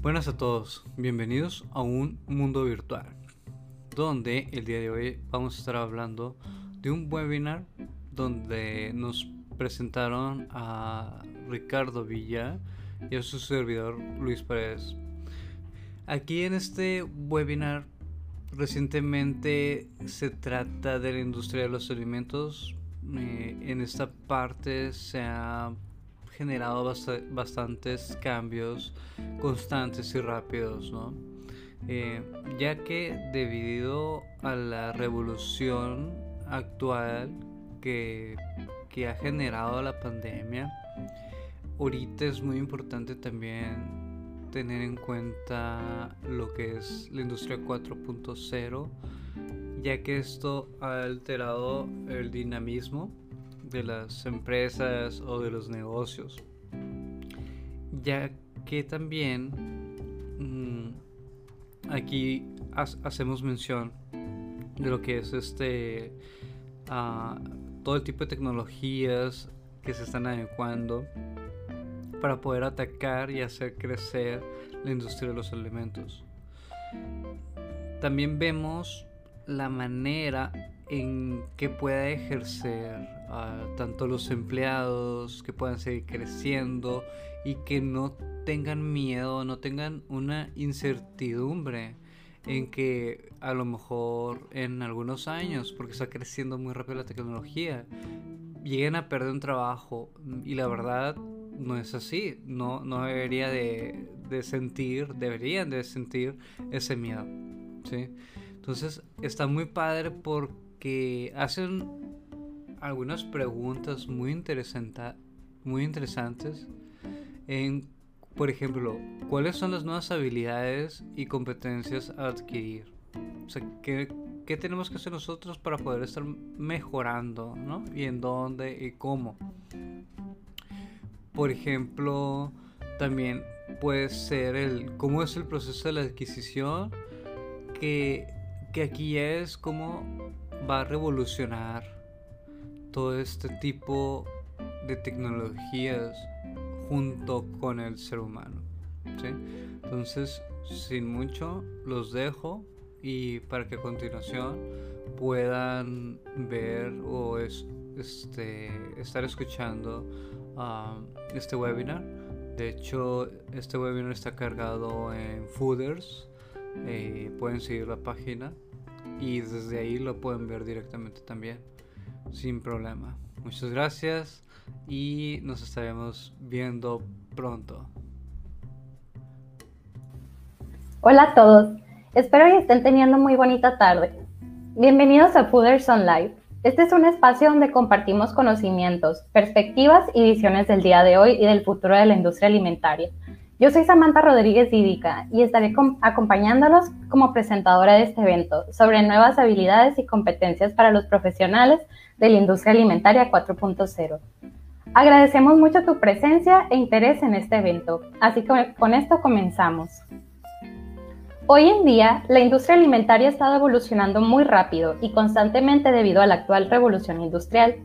Buenas a todos, bienvenidos a un mundo virtual, donde el día de hoy vamos a estar hablando de un webinar donde nos presentaron a Ricardo Villa y a su servidor Luis Pérez. Aquí en este webinar recientemente se trata de la industria de los alimentos. Eh, en esta parte se ha generado bastantes cambios constantes y rápidos, ¿no? Eh, ya que debido a la revolución actual que, que ha generado la pandemia, ahorita es muy importante también tener en cuenta lo que es la industria 4.0, ya que esto ha alterado el dinamismo de las empresas o de los negocios, ya que también mm, aquí hacemos mención de lo que es este ah, todo el tipo de tecnologías que se están adecuando para poder atacar y hacer crecer la industria de los alimentos. También vemos la manera en que pueda ejercer tanto los empleados que puedan seguir creciendo y que no tengan miedo, no tengan una incertidumbre en que a lo mejor en algunos años, porque está creciendo muy rápido la tecnología, lleguen a perder un trabajo y la verdad no es así, no, no debería de, de sentir, deberían de sentir ese miedo, ¿sí? Entonces está muy padre porque hacen algunas preguntas muy, muy interesantes en, por ejemplo, ¿cuáles son las nuevas habilidades y competencias a adquirir? O sea, ¿qué, ¿qué, tenemos que hacer nosotros para poder estar mejorando, ¿no? Y en dónde y cómo. Por ejemplo, también puede ser el cómo es el proceso de la adquisición, que, que aquí es cómo va a revolucionar todo este tipo de tecnologías junto con el ser humano. Entonces, sin mucho, los dejo y para que a continuación puedan ver o este, estar escuchando um, este webinar. De hecho, este webinar está cargado en Fooders. Eh, pueden seguir la página y desde ahí lo pueden ver directamente también sin problema. Muchas gracias y nos estaremos viendo pronto. Hola a todos, espero que estén teniendo muy bonita tarde. Bienvenidos a Fooders On Live. Este es un espacio donde compartimos conocimientos, perspectivas y visiones del día de hoy y del futuro de la industria alimentaria yo soy Samantha Rodríguez Dídica y estaré acompañándolos como presentadora de este evento sobre nuevas habilidades y competencias para los profesionales de la industria alimentaria 4.0. Agradecemos mucho tu presencia e interés en este evento, así que con esto comenzamos. Hoy en día, la industria alimentaria ha estado evolucionando muy rápido y constantemente debido a la actual revolución industrial.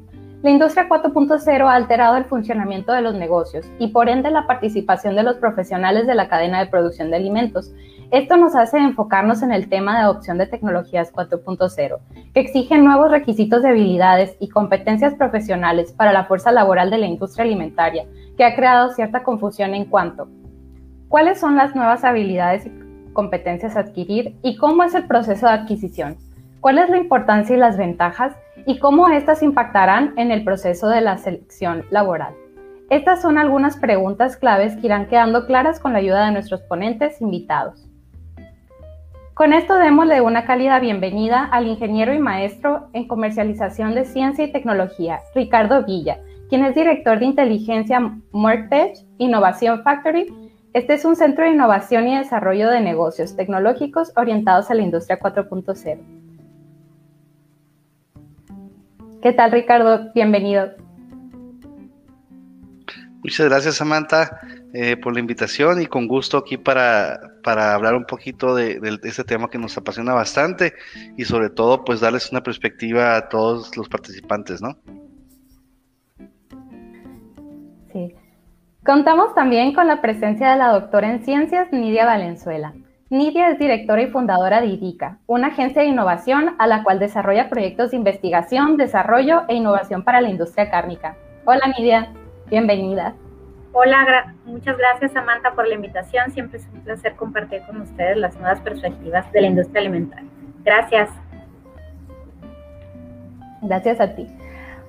La industria 4.0 ha alterado el funcionamiento de los negocios y por ende la participación de los profesionales de la cadena de producción de alimentos. Esto nos hace enfocarnos en el tema de adopción de tecnologías 4.0, que exigen nuevos requisitos de habilidades y competencias profesionales para la fuerza laboral de la industria alimentaria, que ha creado cierta confusión en cuanto cuáles son las nuevas habilidades y competencias a adquirir y cómo es el proceso de adquisición, cuál es la importancia y las ventajas y cómo éstas impactarán en el proceso de la selección laboral. Estas son algunas preguntas claves que irán quedando claras con la ayuda de nuestros ponentes invitados. Con esto démosle una cálida bienvenida al ingeniero y maestro en comercialización de ciencia y tecnología, Ricardo Villa, quien es director de inteligencia Mortech Innovation Factory. Este es un centro de innovación y desarrollo de negocios tecnológicos orientados a la industria 4.0. ¿Qué tal, Ricardo? Bienvenido. Muchas gracias, Samantha, eh, por la invitación y con gusto aquí para, para hablar un poquito de, este tema que nos apasiona bastante y sobre todo, pues darles una perspectiva a todos los participantes, ¿no? Sí. Contamos también con la presencia de la doctora en ciencias Nidia Valenzuela. Nidia es directora y fundadora de IDICA, una agencia de innovación a la cual desarrolla proyectos de investigación, desarrollo e innovación para la industria cárnica. Hola Nidia, bienvenida. Hola, muchas gracias Samantha por la invitación. Siempre es un placer compartir con ustedes las nuevas perspectivas de la industria alimentaria. Gracias. Gracias a ti.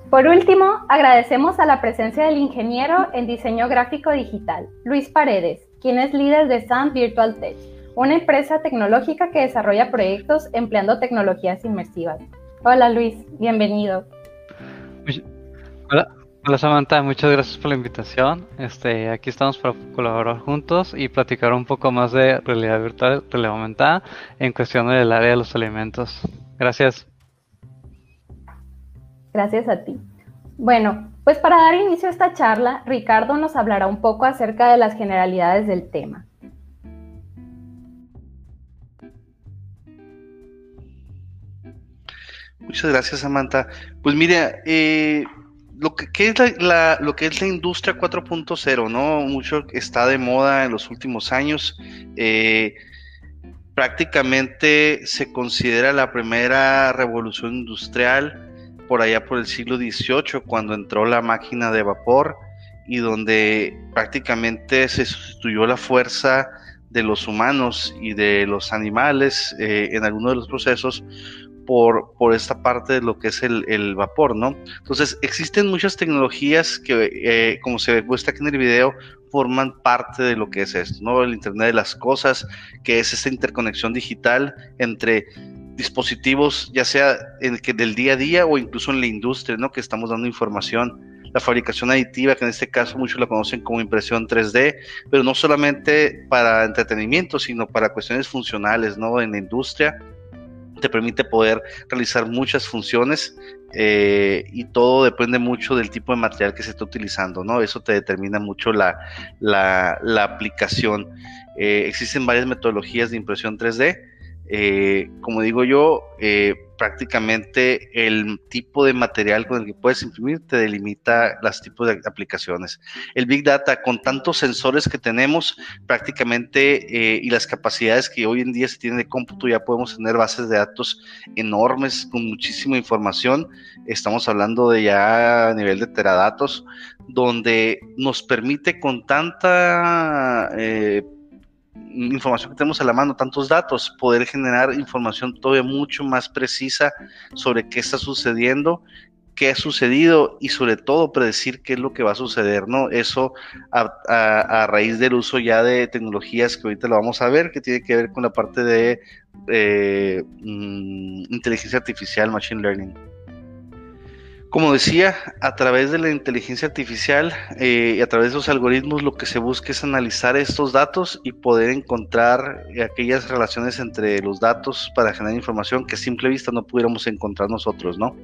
Por último, agradecemos a la presencia del ingeniero en diseño gráfico digital, Luis Paredes, quien es líder de Sand Virtual Tech, una empresa tecnológica que desarrolla proyectos empleando tecnologías inmersivas. Hola Luis, bienvenido. Hola, hola Samantha, muchas gracias por la invitación. Este, aquí estamos para colaborar juntos y platicar un poco más de realidad virtual, realidad aumentada en cuestión del área de los alimentos. Gracias. Gracias a ti. Bueno, pues para dar inicio a esta charla, Ricardo nos hablará un poco acerca de las generalidades del tema. Muchas gracias, Samantha. Pues mire, eh, lo, que, es la, lo que es la industria 4.0, ¿no? Mucho está de moda en los últimos años. Eh, prácticamente se considera la primera revolución industrial por allá por el siglo XVIII, cuando entró la máquina de vapor y donde prácticamente se sustituyó la fuerza de los humanos y de los animales eh, en algunos de los procesos por, por, esta parte de lo que es el, vapor, ¿no? Entonces, existen muchas tecnologías que, eh, como se muestra aquí en el video, forman parte de lo que es esto, ¿no? El Internet de las Cosas, que es esta interconexión digital entre dispositivos, ya sea en que del día a día o incluso en la industria, ¿no? Que estamos dando información. La fabricación aditiva, que en este caso muchos la conocen como impresión 3D, pero no solamente para entretenimiento, sino para cuestiones funcionales, ¿no? En la industria te permite poder realizar muchas funciones eh, y todo depende mucho del tipo de material que se está utilizando, ¿no? Eso te determina mucho la, la, la aplicación. Eh, existen varias metodologías de impresión 3D eh, como digo yo, prácticamente el tipo de material con el que puedes imprimir te delimita los tipos de aplicaciones. El Big Data, con tantos sensores que tenemos, prácticamente, eh, y las capacidades que hoy en día se tienen de cómputo, ya podemos tener bases de datos enormes con muchísima información. Estamos hablando de ya a nivel de teradatos, donde nos permite con tanta información que tenemos a la mano, tantos datos, poder generar información todavía mucho más precisa sobre qué está sucediendo, qué ha sucedido y sobre todo predecir qué es lo que va a suceder, ¿no? Eso a, raíz del uso ya de tecnologías que ahorita lo vamos a ver, que tiene que ver con la parte de eh, mm, inteligencia artificial, machine learning. Como decía, a través de la inteligencia artificial eh, y a través de los algoritmos lo que se busca es analizar estos datos y poder encontrar aquellas relaciones entre los datos para generar información que a simple vista no pudiéramos encontrar nosotros, ¿no?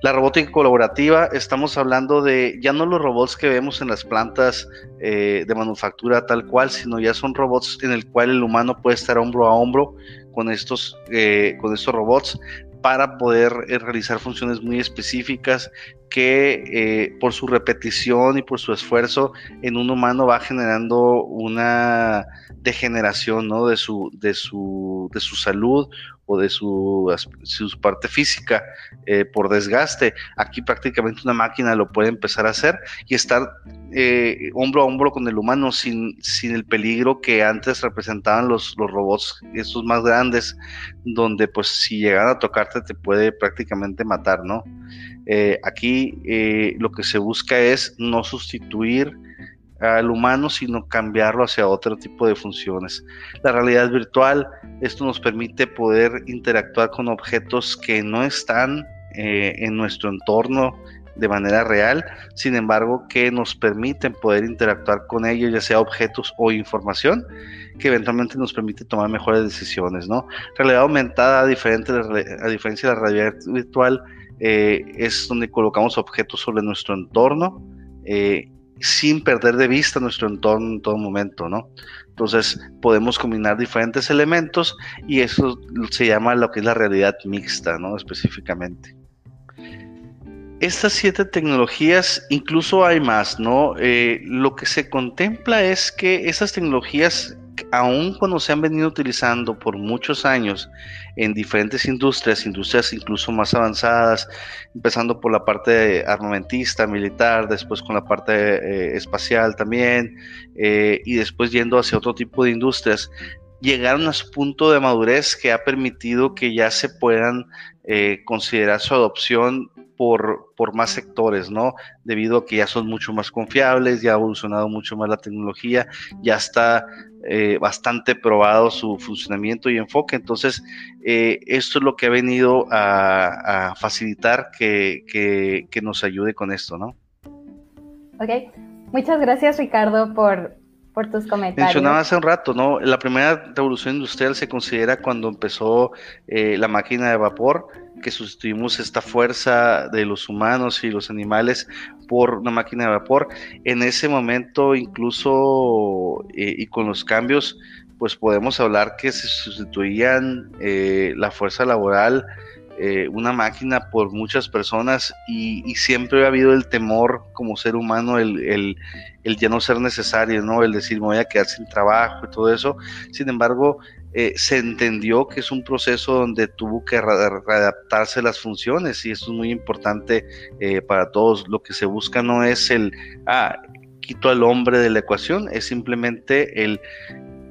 La robótica colaborativa, estamos hablando de ya no los robots que vemos en las plantas eh, de manufactura tal cual, sino ya son robots en el cual el humano puede estar hombro a hombro con estos, eh, con estos robots para poder eh, realizar funciones muy específicas que eh, por su repetición y por su esfuerzo en un humano va generando una degeneración ¿no? de, su, de, su, de su salud o de su, su parte física eh, por desgaste. Aquí prácticamente una máquina lo puede empezar a hacer y estar eh, hombro a hombro con el humano sin, sin el peligro que antes representaban los, los robots, estos más grandes, donde pues si llegan a tocarte te puede prácticamente matar, ¿no? Eh, aquí lo que se busca es no sustituir al humano, sino cambiarlo hacia otro tipo de funciones. La realidad virtual, esto nos permite poder interactuar con objetos que no están eh, en nuestro entorno de manera real, sin embargo, que nos permiten poder interactuar con ellos, ya sea objetos o información, que eventualmente nos permite tomar mejores decisiones, ¿no? Realidad aumentada, a, a diferencia de la realidad virtual, eh, es donde colocamos objetos sobre nuestro entorno eh, sin perder de vista nuestro entorno en todo momento, ¿no? Entonces podemos combinar diferentes elementos y eso se llama lo que es la realidad mixta, ¿no? Específicamente. estas siete tecnologías, incluso hay más, ¿no? Eh, lo que se contempla es que esas tecnologías, aun cuando se han venido utilizando por muchos años en diferentes industrias, industrias incluso más avanzadas, empezando por la parte armamentista, militar, después con la parte eh, espacial también, eh, y después yendo hacia otro tipo de industrias, llegaron a su punto de madurez que ha permitido que ya se puedan considerar su adopción por, por, más sectores, ¿no? Debido a que ya son mucho más confiables, ya ha evolucionado mucho más la tecnología, ya está eh, bastante probado su funcionamiento y enfoque. Entonces, eh, esto es lo que ha venido a, facilitar que, que, nos ayude con esto, ¿no? Ok, muchas gracias Ricardo por, por tus comentarios. Mencionaba hace un rato, ¿no? La primera revolución industrial se considera cuando empezó eh, la máquina de vapor que sustituimos esta fuerza de los humanos y los animales por una máquina de vapor. En ese momento, incluso eh, y con los cambios, pues podemos hablar que se sustituían eh, la fuerza laboral, eh, una máquina por muchas personas y, siempre ha habido el temor como ser humano, el, el, ya no ser necesario, ¿no? El decir me voy a quedar sin trabajo y todo eso. Sin embargo, eh, se entendió que es un proceso donde tuvo que readaptarse las funciones y esto es muy importante eh, para todos. Lo que se busca no es el, ah, quito al hombre de la ecuación, es simplemente el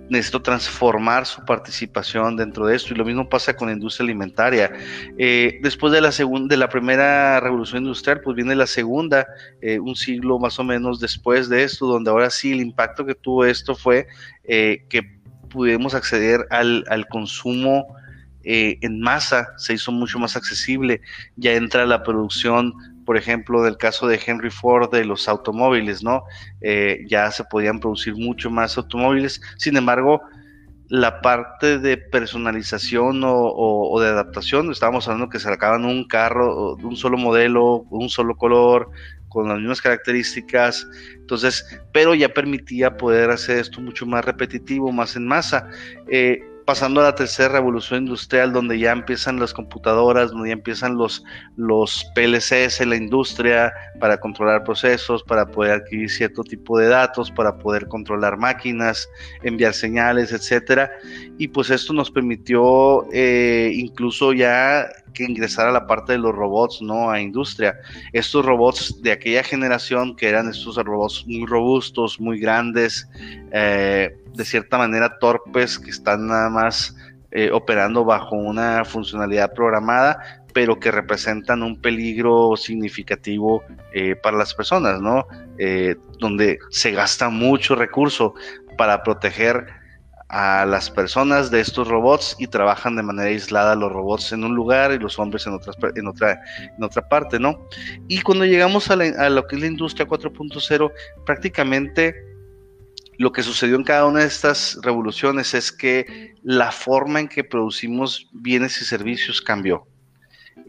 necesito transformar su participación dentro de esto y lo mismo pasa con la industria alimentaria. Eh, después de la segunda, de la primera revolución industrial, pues viene la segunda, un siglo más o menos después de esto, donde ahora sí el impacto que tuvo esto fue que pudimos acceder al, consumo eh, en masa, se hizo mucho más accesible, ya entra la producción, por ejemplo, del caso de Henry Ford de los automóviles, ¿no? Eh, ya se podían producir mucho más automóviles, sin embargo, la parte de personalización o, de adaptación, estábamos hablando que se sacaban un carro, de un solo modelo, un solo color, con las mismas características, entonces, pero ya permitía poder hacer esto mucho más repetitivo, más en masa. Eh, pasando a la tercera revolución industrial, donde ya empiezan las computadoras, donde ya empiezan los, PLCs en la industria para controlar procesos, para poder adquirir cierto tipo de datos, para poder controlar máquinas, enviar señales, etcétera. Y pues esto nos permitió eh, incluso ya que ingresar a la parte de los robots, ¿no? A industria. Estos robots de aquella generación que eran estos robots muy robustos, muy grandes, eh, de cierta manera torpes que están nada más eh, operando bajo una funcionalidad programada, pero que representan un peligro significativo eh, para las personas, ¿no? Donde se gasta mucho recurso para proteger a las personas de estos robots y trabajan de manera aislada los robots en un lugar y los hombres en, en, otra, en otra parte, ¿no? Y cuando llegamos a, a lo que es la industria 4.0, prácticamente lo que sucedió en cada una de estas revoluciones es que la forma en que producimos bienes y servicios cambió.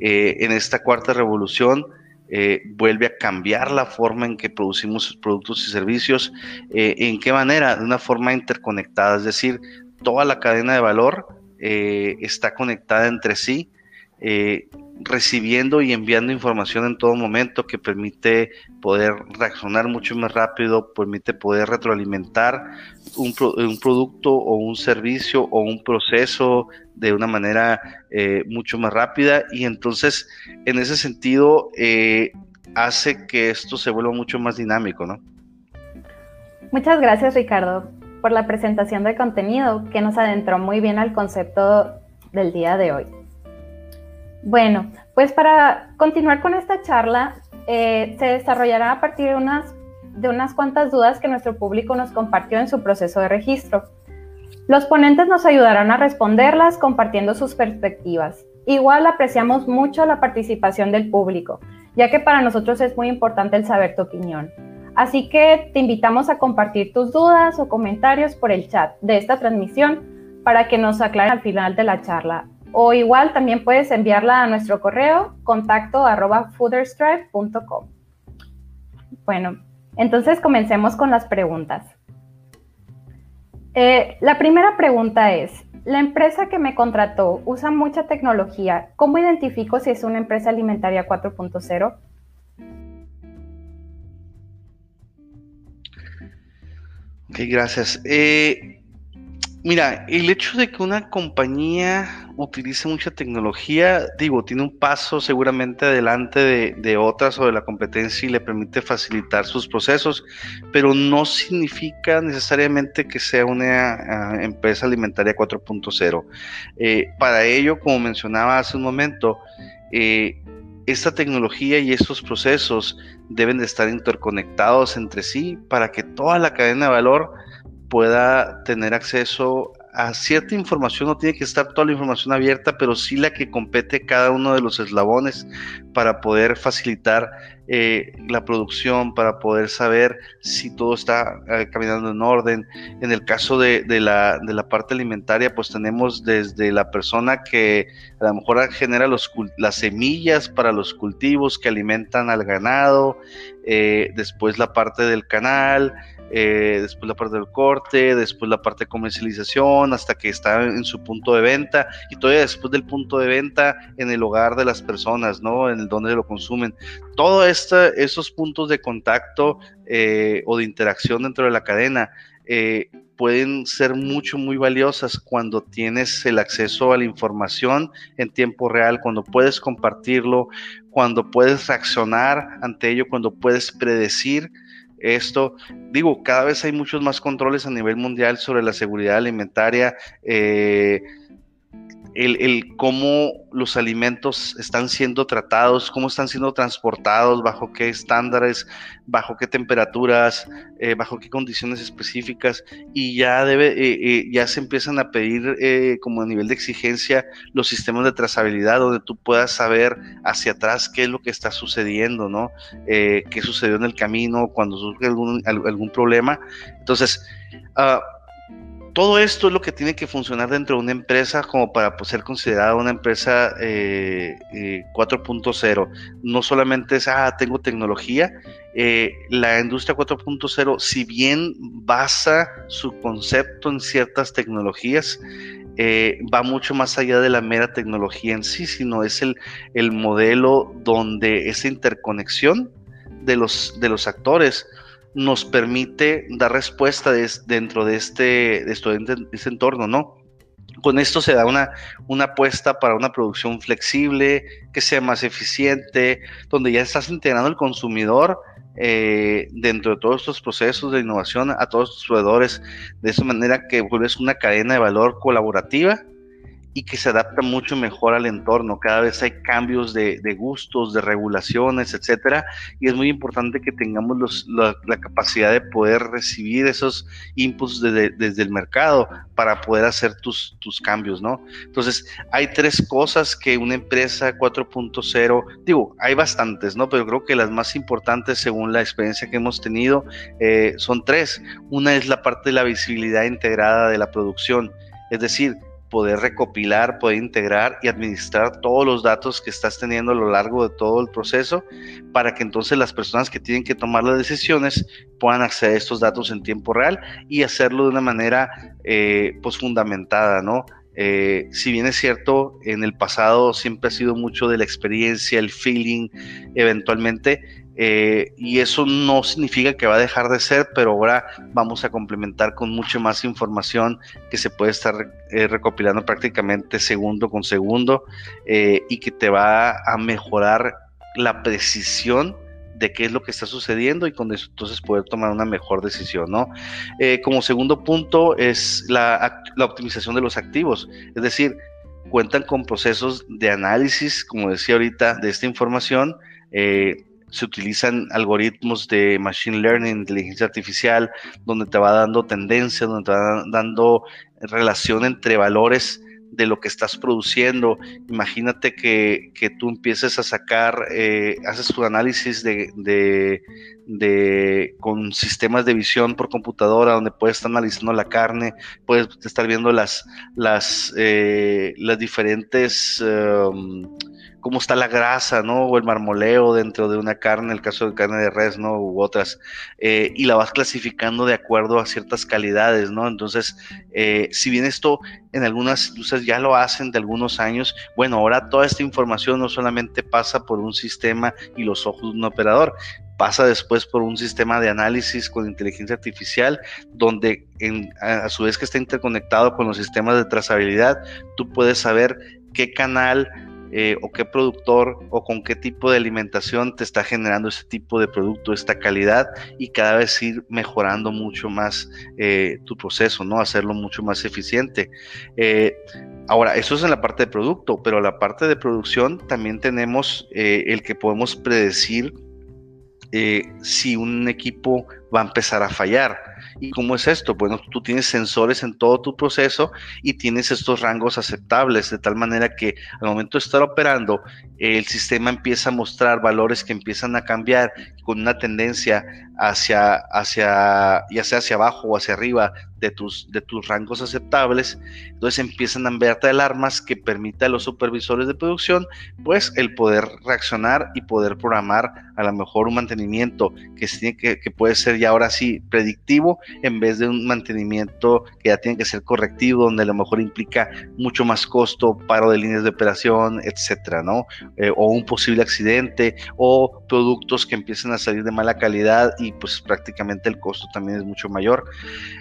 Eh, en esta cuarta revolución eh, vuelve a cambiar la forma en que producimos productos y servicios. Eh, ¿En qué manera? De una forma interconectada, es decir, toda la cadena de valor está conectada entre sí recibiendo y enviando información en todo momento que permite poder reaccionar mucho más rápido, permite poder retroalimentar un, producto o un servicio o un proceso de una manera eh, mucho más rápida y entonces en ese sentido eh, hace que esto se vuelva mucho más dinámico, ¿no? Muchas gracias Ricardo por la presentación del contenido que nos adentró muy bien al concepto del día de hoy. Bueno, pues para continuar con esta charla, eh, se desarrollará a partir de unas, de unas cuantas dudas que nuestro público nos compartió en su proceso de registro. Los ponentes nos ayudarán a responderlas compartiendo sus perspectivas. Igual apreciamos mucho la participación del público, ya que para nosotros es muy importante el saber tu opinión. Así que te invitamos a compartir tus dudas o comentarios por el chat de esta transmisión para que nos aclaren al final de la charla o igual también puedes enviarla a nuestro correo contacto arroba Bueno, entonces comencemos con las preguntas. Eh, la primera pregunta es, la empresa que me contrató usa mucha tecnología. ¿Cómo identifico si es una empresa alimentaria 4.0? Ok, gracias. Eh, Mira, el hecho de que una compañía utilice mucha tecnología, digo, tiene un paso seguramente adelante de, otras o de la competencia y le permite facilitar sus procesos, pero no significa necesariamente que sea una ah, empresa alimentaria 4.0. Eh, para ello, como mencionaba hace un momento, eh, esta tecnología y estos procesos deben de estar interconectados entre sí para que toda la cadena de valor pueda tener acceso a cierta información, no tiene que estar toda la información abierta, pero sí la que compete cada uno de los eslabones para poder facilitar eh, la producción, para poder saber si todo está eh, caminando en orden. En el caso de, la, de, la, parte alimentaria, pues tenemos desde la persona que a lo mejor genera los, las semillas para los cultivos que alimentan al ganado, eh, después la parte del canal, eh, después la parte del corte, después la parte de comercialización, hasta que está en su punto de venta y todavía después del punto de venta en el hogar de las personas, ¿no? En donde lo consumen. Todos esos puntos de contacto eh, o de interacción dentro de la cadena eh, pueden ser mucho, muy valiosas cuando tienes el acceso a la información en tiempo real, cuando puedes compartirlo, cuando puedes reaccionar ante ello, cuando puedes predecir esto. Digo, cada vez hay muchos más controles a nivel mundial sobre la seguridad alimentaria. Eh, el, cómo los alimentos están siendo tratados, cómo están siendo transportados, bajo qué estándares, bajo qué temperaturas, eh, bajo qué condiciones específicas, y ya debe, eh, eh, ya se empiezan a pedir como a nivel de exigencia los sistemas de trazabilidad, donde tú puedas saber hacia atrás qué es lo que está sucediendo, ¿no? qué sucedió en el camino, cuando surge algún, algún problema. Entonces, uh, todo esto es lo que tiene que funcionar dentro de una empresa como para pues, ser considerada una empresa 4.0. Eh, eh, no solamente es, ah, tengo tecnología. Eh, la industria 4.0, si bien basa su concepto en ciertas tecnologías, va mucho más allá de la mera tecnología en sí, sino es el, el modelo donde esa interconexión de los actores nos permite dar respuesta dentro de este, de este entorno, ¿no? Con esto se da una, una apuesta para una producción flexible, que sea más eficiente, donde ya estás integrando el consumidor eh, dentro de todos estos procesos de innovación a todos los proveedores, de esa manera que vuelves una cadena de valor colaborativa y que se adapta mucho mejor al entorno. Cada vez hay cambios de, gustos, de regulaciones, etcétera, y es muy importante que tengamos la, capacidad de poder recibir esos inputs desde el mercado para poder hacer tus, tus cambios, ¿no? Entonces, hay tres cosas que una empresa 4.0, digo, hay bastantes, ¿no? Pero creo que las más importantes, según la experiencia que hemos tenido, eh, son tres. Una es la parte de la visibilidad integrada de la producción, es decir, poder recopilar, poder integrar y administrar todos los datos que estás teniendo a lo largo de todo el proceso para que entonces las personas que tienen que tomar las decisiones puedan acceder a estos datos en tiempo real y hacerlo de una manera eh, pues fundamentada, ¿no? Eh, si bien es cierto, en el pasado siempre ha sido mucho de la experiencia, el feeling, eventualmente, eh, y eso no significa que va a dejar de ser, pero ahora vamos a complementar con mucho más información que se puede estar eh, recopilando prácticamente segundo con segundo eh, y que te va a mejorar la precisión de qué es lo que está sucediendo y con eso entonces poder tomar una mejor decisión, ¿no? como segundo punto es la, la optimización de los activos, es decir, cuentan con procesos de análisis, como decía ahorita, de esta información, se utilizan algoritmos de machine learning, inteligencia artificial, donde te va dando tendencia, donde te va dando relación entre valores de lo que estás produciendo. Imagínate que, tú empieces a sacar, eh, haces tu análisis de, de, con sistemas de visión por computadora, donde puedes estar analizando la carne, puedes estar viendo las, las, eh, las diferentes... Um, cómo está la grasa, ¿no? O el marmoleo dentro de una carne, el caso de carne de res, ¿no? U otras, eh, y la vas clasificando de acuerdo a ciertas calidades, ¿no? Entonces, eh, si bien esto en algunas industrias ya lo hacen de algunos años, bueno, ahora toda esta información no solamente pasa por un sistema y los ojos de un operador, pasa después por un sistema de análisis con inteligencia artificial, donde a su vez que está interconectado con los sistemas de trazabilidad, tú puedes saber qué canal eh, o qué productor o con qué tipo de alimentación te está generando ese tipo de producto, esta calidad y cada vez ir mejorando mucho más eh, tu proceso, ¿no? Hacerlo mucho más eficiente. Eh, ahora, eso es en la parte de producto, pero la parte de producción también tenemos el que podemos predecir si un equipo va a empezar a fallar. ¿Y cómo es esto? Bueno, tú tienes sensores en todo tu proceso y tienes estos rangos aceptables, de tal manera que al momento de estar operando, el sistema empieza a mostrar valores que empiezan a cambiar con una tendencia hacia, hacia ya sea hacia abajo o hacia arriba de tus, de tus rangos aceptables. Entonces empiezan a enviarte alarmas que permita a los supervisores de producción, pues el poder reaccionar y poder programar a lo mejor un mantenimiento que, tiene que, que puede ser ya ahora sí predictivo en vez de un mantenimiento que ya tiene que ser correctivo, donde a lo mejor implica mucho más costo, paro de líneas de operación, etcétera, ¿no? Eh, o un posible accidente o productos que empiecen a salir de mala calidad y pues prácticamente el costo también es mucho mayor.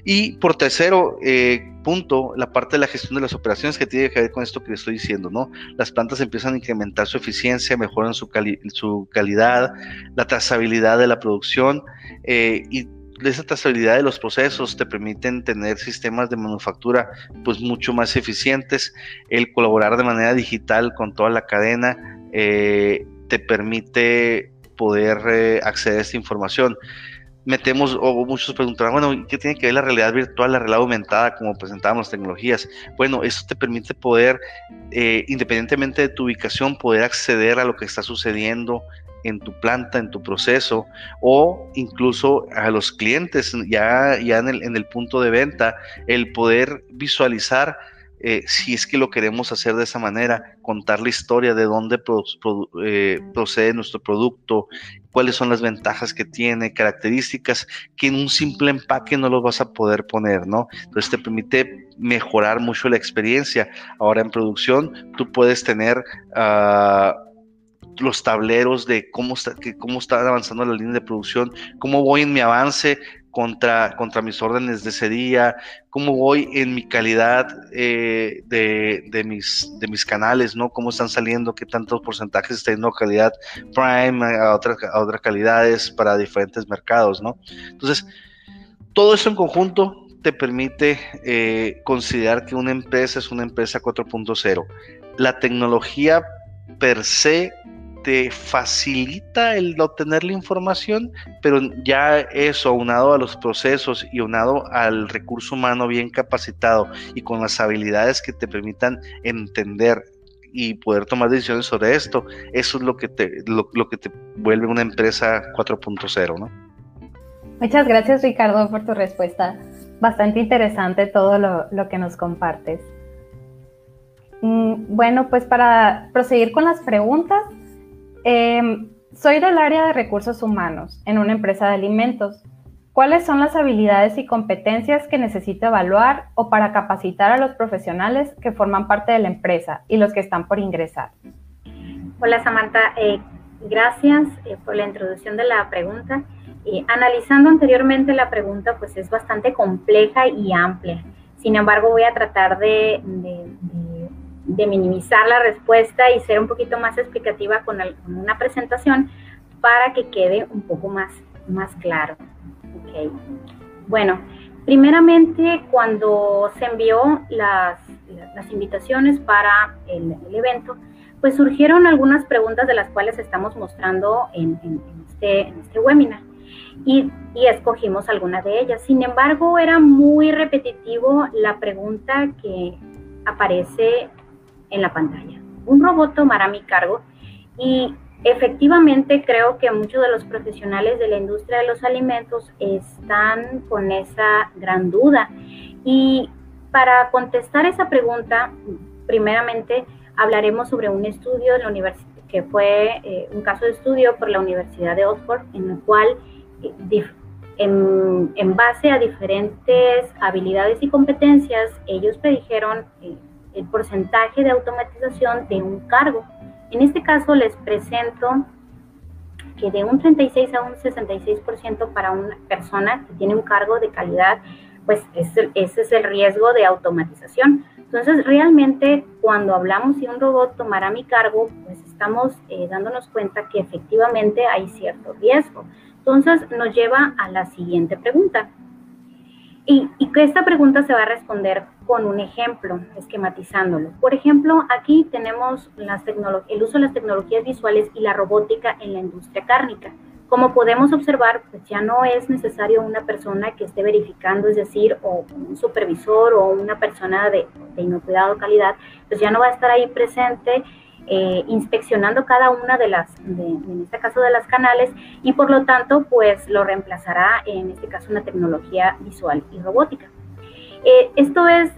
Y por tercero, eh, punto, la parte de la gestión de las operaciones que tiene que ver con esto que estoy diciendo, ¿no? Las plantas empiezan a incrementar su eficiencia, mejoran su, su calidad, la trazabilidad de la producción eh, y esa trazabilidad de los procesos te permiten tener sistemas de manufactura pues mucho más eficientes, el colaborar de manera digital con toda la cadena eh, te permite poder eh, acceder a esta información. Metemos, o muchos preguntarán, bueno, ¿qué tiene que ver la realidad virtual, la realidad aumentada, como presentábamos las tecnologías? Bueno, eso te permite poder, eh, independientemente de tu ubicación, poder acceder a lo que está sucediendo en tu planta, en tu proceso, o incluso a los clientes, ya, ya en, el, en el punto de venta, el poder visualizar eh, si es que lo queremos hacer de esa manera, contar la historia de dónde eh, procede nuestro producto, cuáles son las ventajas que tiene, características que en un simple empaque no los vas a poder poner, ¿no? Entonces te permite mejorar mucho la experiencia. Ahora en producción tú puedes tener... Uh, los tableros de cómo está, cómo está avanzando la línea de producción, cómo voy en mi avance contra, contra mis órdenes de ese día, cómo voy en mi calidad eh, de, mis, de mis canales, ¿no? Cómo están saliendo, qué tantos porcentajes está teniendo calidad prime a, otras, a otras calidades para diferentes mercados, ¿no? Entonces, todo eso en conjunto te permite eh, considerar que una empresa es una empresa 4.0. La tecnología per se te facilita el obtener la información, pero ya eso, aunado a los procesos y aunado al recurso humano bien capacitado y con las habilidades que te permitan entender y poder tomar decisiones sobre esto, eso es lo que te, lo, que te vuelve una empresa 4.0, ¿no? Muchas gracias Ricardo por tu respuesta. Bastante interesante todo lo, lo que nos compartes. Mm, bueno, pues para proseguir con las preguntas, Em, soy del área de recursos humanos en una empresa de alimentos. ¿Cuáles son las habilidades y competencias que necesito evaluar o para capacitar a los profesionales que forman parte de la empresa y los que están por ingresar? Hola Samantha, eh, gracias eh, por la introducción de la pregunta. analizando anteriormente la pregunta, pues es bastante compleja y amplia. Sin embargo, voy a tratar de de minimizar la respuesta y ser un poquito más explicativa con, una presentación para que quede un poco más, más claro. Okay. Bueno, primeramente cuando se envió las, las invitaciones para el, evento, pues surgieron algunas preguntas de las cuales estamos mostrando en, en, este, en este, webinar. Y, y, escogimos algunas de ellas. Sin embargo, era muy repetitivo la pregunta que aparece en la pantalla. Un robot tomará mi cargo y efectivamente creo que muchos de los profesionales de la industria de los alimentos están con esa gran duda. Y para contestar esa pregunta, primeramente hablaremos sobre un estudio de la que fue eh, un caso de estudio por la Universidad de Oxford, en el cual eh, en, en, base a diferentes habilidades y competencias, ellos predijeron eh, el porcentaje de automatización de un cargo. En este caso les presento que de un 36 a un 66% para una persona que tiene un cargo de calidad, pues ese, es el riesgo de automatización. Entonces, realmente cuando hablamos de un robot tomará mi cargo, pues estamos eh, dándonos cuenta que efectivamente hay cierto riesgo. Entonces, nos lleva a la siguiente pregunta. Y, que esta pregunta se va a responder con un ejemplo, esquematizándolo. Por ejemplo, aquí tenemos el uso de las tecnologías visuales y la robótica en la industria cárnica. Como podemos observar, pues ya no es necesario una persona que esté verificando, es decir, o un supervisor o una persona de, de inocuidad calidad, pues ya no va a estar ahí presente eh, inspeccionando cada una de las, en este caso de las canales, y por lo tanto, pues lo reemplazará en este caso una tecnología visual y robótica. Eh, esto es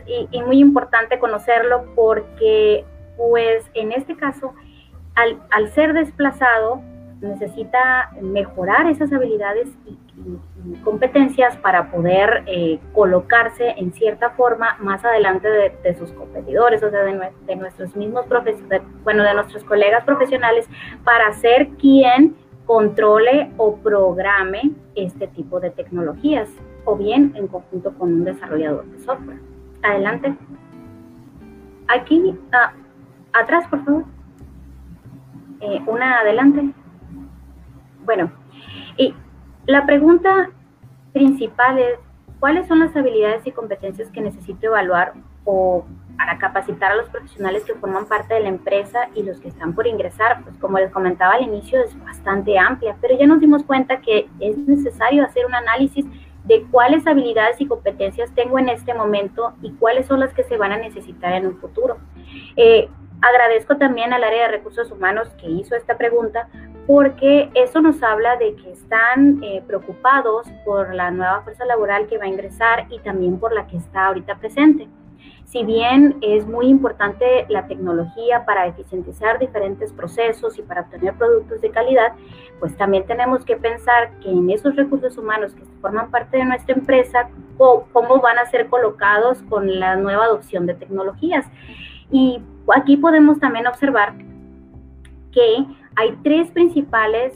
muy importante conocerlo porque, pues en este caso, al, al ser desplazado, necesita mejorar esas habilidades y, competencias para poder eh, colocarse en cierta forma más adelante de, sus competidores, o sea, de, nuestros mismos profesores, bueno, de nuestros colegas profesionales, para ser quien controle o programe este tipo de tecnologías, o bien en conjunto con un desarrollador de software. Adelante. Aquí, ah, atrás, por favor. Eh, una adelante. Bueno, y la pregunta principal es, ¿cuáles son las habilidades y competencias que necesito evaluar o para capacitar a los profesionales que forman parte de la empresa y los que están por ingresar? Pues como les comentaba al inicio, es bastante amplia, pero ya nos dimos cuenta que es necesario hacer un análisis de cuáles habilidades y competencias tengo en este momento y cuáles son las que se van a necesitar en un futuro. Eh, agradezco también al área de recursos humanos que hizo esta pregunta porque eso nos habla de que están eh, preocupados por la nueva fuerza laboral que va a ingresar y también por la que está ahorita presente. Si bien es muy importante la tecnología para eficientizar diferentes procesos y para obtener productos de calidad, pues también tenemos que pensar que en esos recursos humanos que forman parte de nuestra empresa, cómo van a ser colocados con la nueva adopción de tecnologías. Y aquí podemos también observar que hay tres principales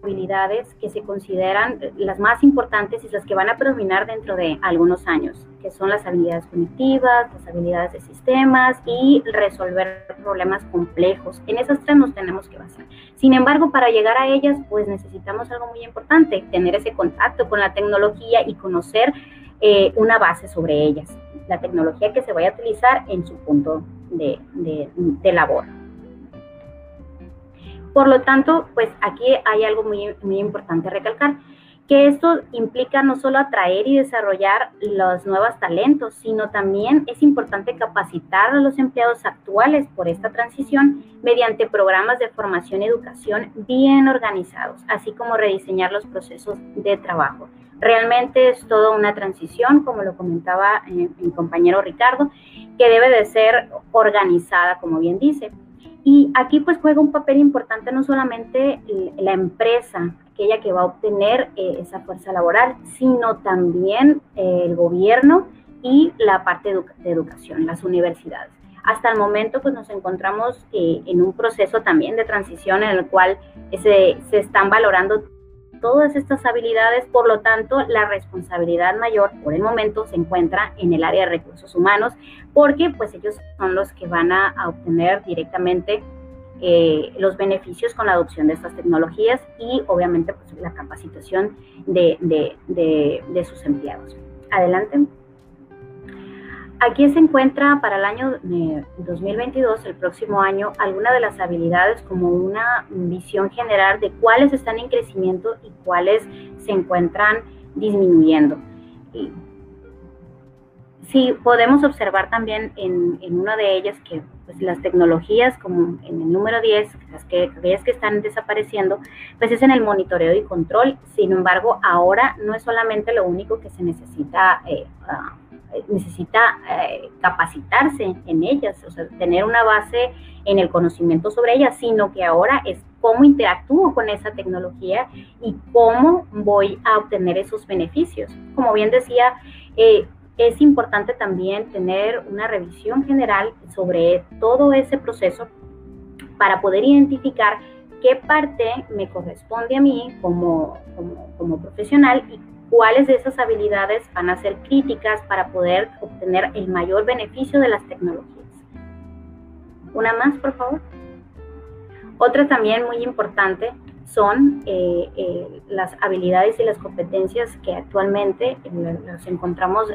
habilidades que se consideran las más importantes y las que van a predominar dentro de algunos años, que son las habilidades cognitivas, las habilidades de sistemas y resolver problemas complejos. En esas tres nos tenemos que basar. Sin embargo, para llegar a ellas, pues necesitamos algo muy importante, tener ese contacto con la tecnología y conocer eh, una base sobre ellas, la tecnología que se vaya a utilizar en su punto de, de labor. Por lo tanto, pues aquí hay algo muy, muy importante recalcar, que esto implica no solo atraer y desarrollar los nuevos talentos, sino también es importante capacitar a los empleados actuales por esta transición mediante programas de formación y educación bien organizados, así como rediseñar los procesos de trabajo. Realmente es toda una transición, como lo comentaba eh, mi compañero Ricardo, que debe de ser organizada, como bien dice. Y aquí pues juega un papel importante no solamente la empresa, aquella que va a obtener eh, esa fuerza laboral, sino también eh, el gobierno y la parte de educación, las universidades. Hasta el momento pues nos encontramos eh, en un proceso también de transición en el cual se, se están valorando todas estas habilidades, por lo tanto, la responsabilidad mayor por el momento se encuentra en el área de recursos humanos, porque pues ellos son los que van a, obtener directamente eh, los beneficios con la adopción de estas tecnologías y obviamente pues, la capacitación de, de sus empleados. Adelante. Aquí se encuentra para el año 2022, el próximo año, algunas de las habilidades como una visión general de cuáles están en crecimiento y cuáles se encuentran disminuyendo. sí, podemos observar también en, una de ellas que pues, las tecnologías, como en el número 10, las que, que están desapareciendo, pues es en el monitoreo y control. Sin embargo, ahora no es solamente lo único que se necesita. Eh, necesita eh, capacitarse en ellas, o sea, tener una base en el conocimiento sobre ellas, sino que ahora es cómo interactúo con esa tecnología y cómo voy a obtener esos beneficios. Como bien decía, eh, es importante también tener una revisión general sobre todo ese proceso para poder identificar qué parte me corresponde a mí como, como, profesional y cuáles de esas habilidades van a ser críticas para poder obtener el mayor beneficio de las tecnologías. Una más, por favor. Otra también muy importante son eh, eh, las habilidades y las competencias que actualmente eh, nos encontramos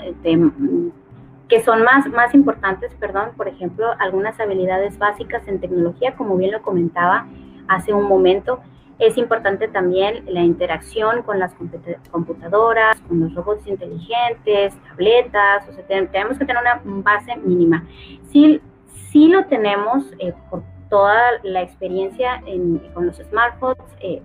que son más, más importantes, perdón, por ejemplo, algunas habilidades básicas en tecnología, como bien lo comentaba hace un momento. Es importante también la interacción con las computadoras, con los robots inteligentes, tabletas, o sea, tenemos que tener una base mínima. Si, si lo tenemos eh, por toda la experiencia con los smartphones, eh,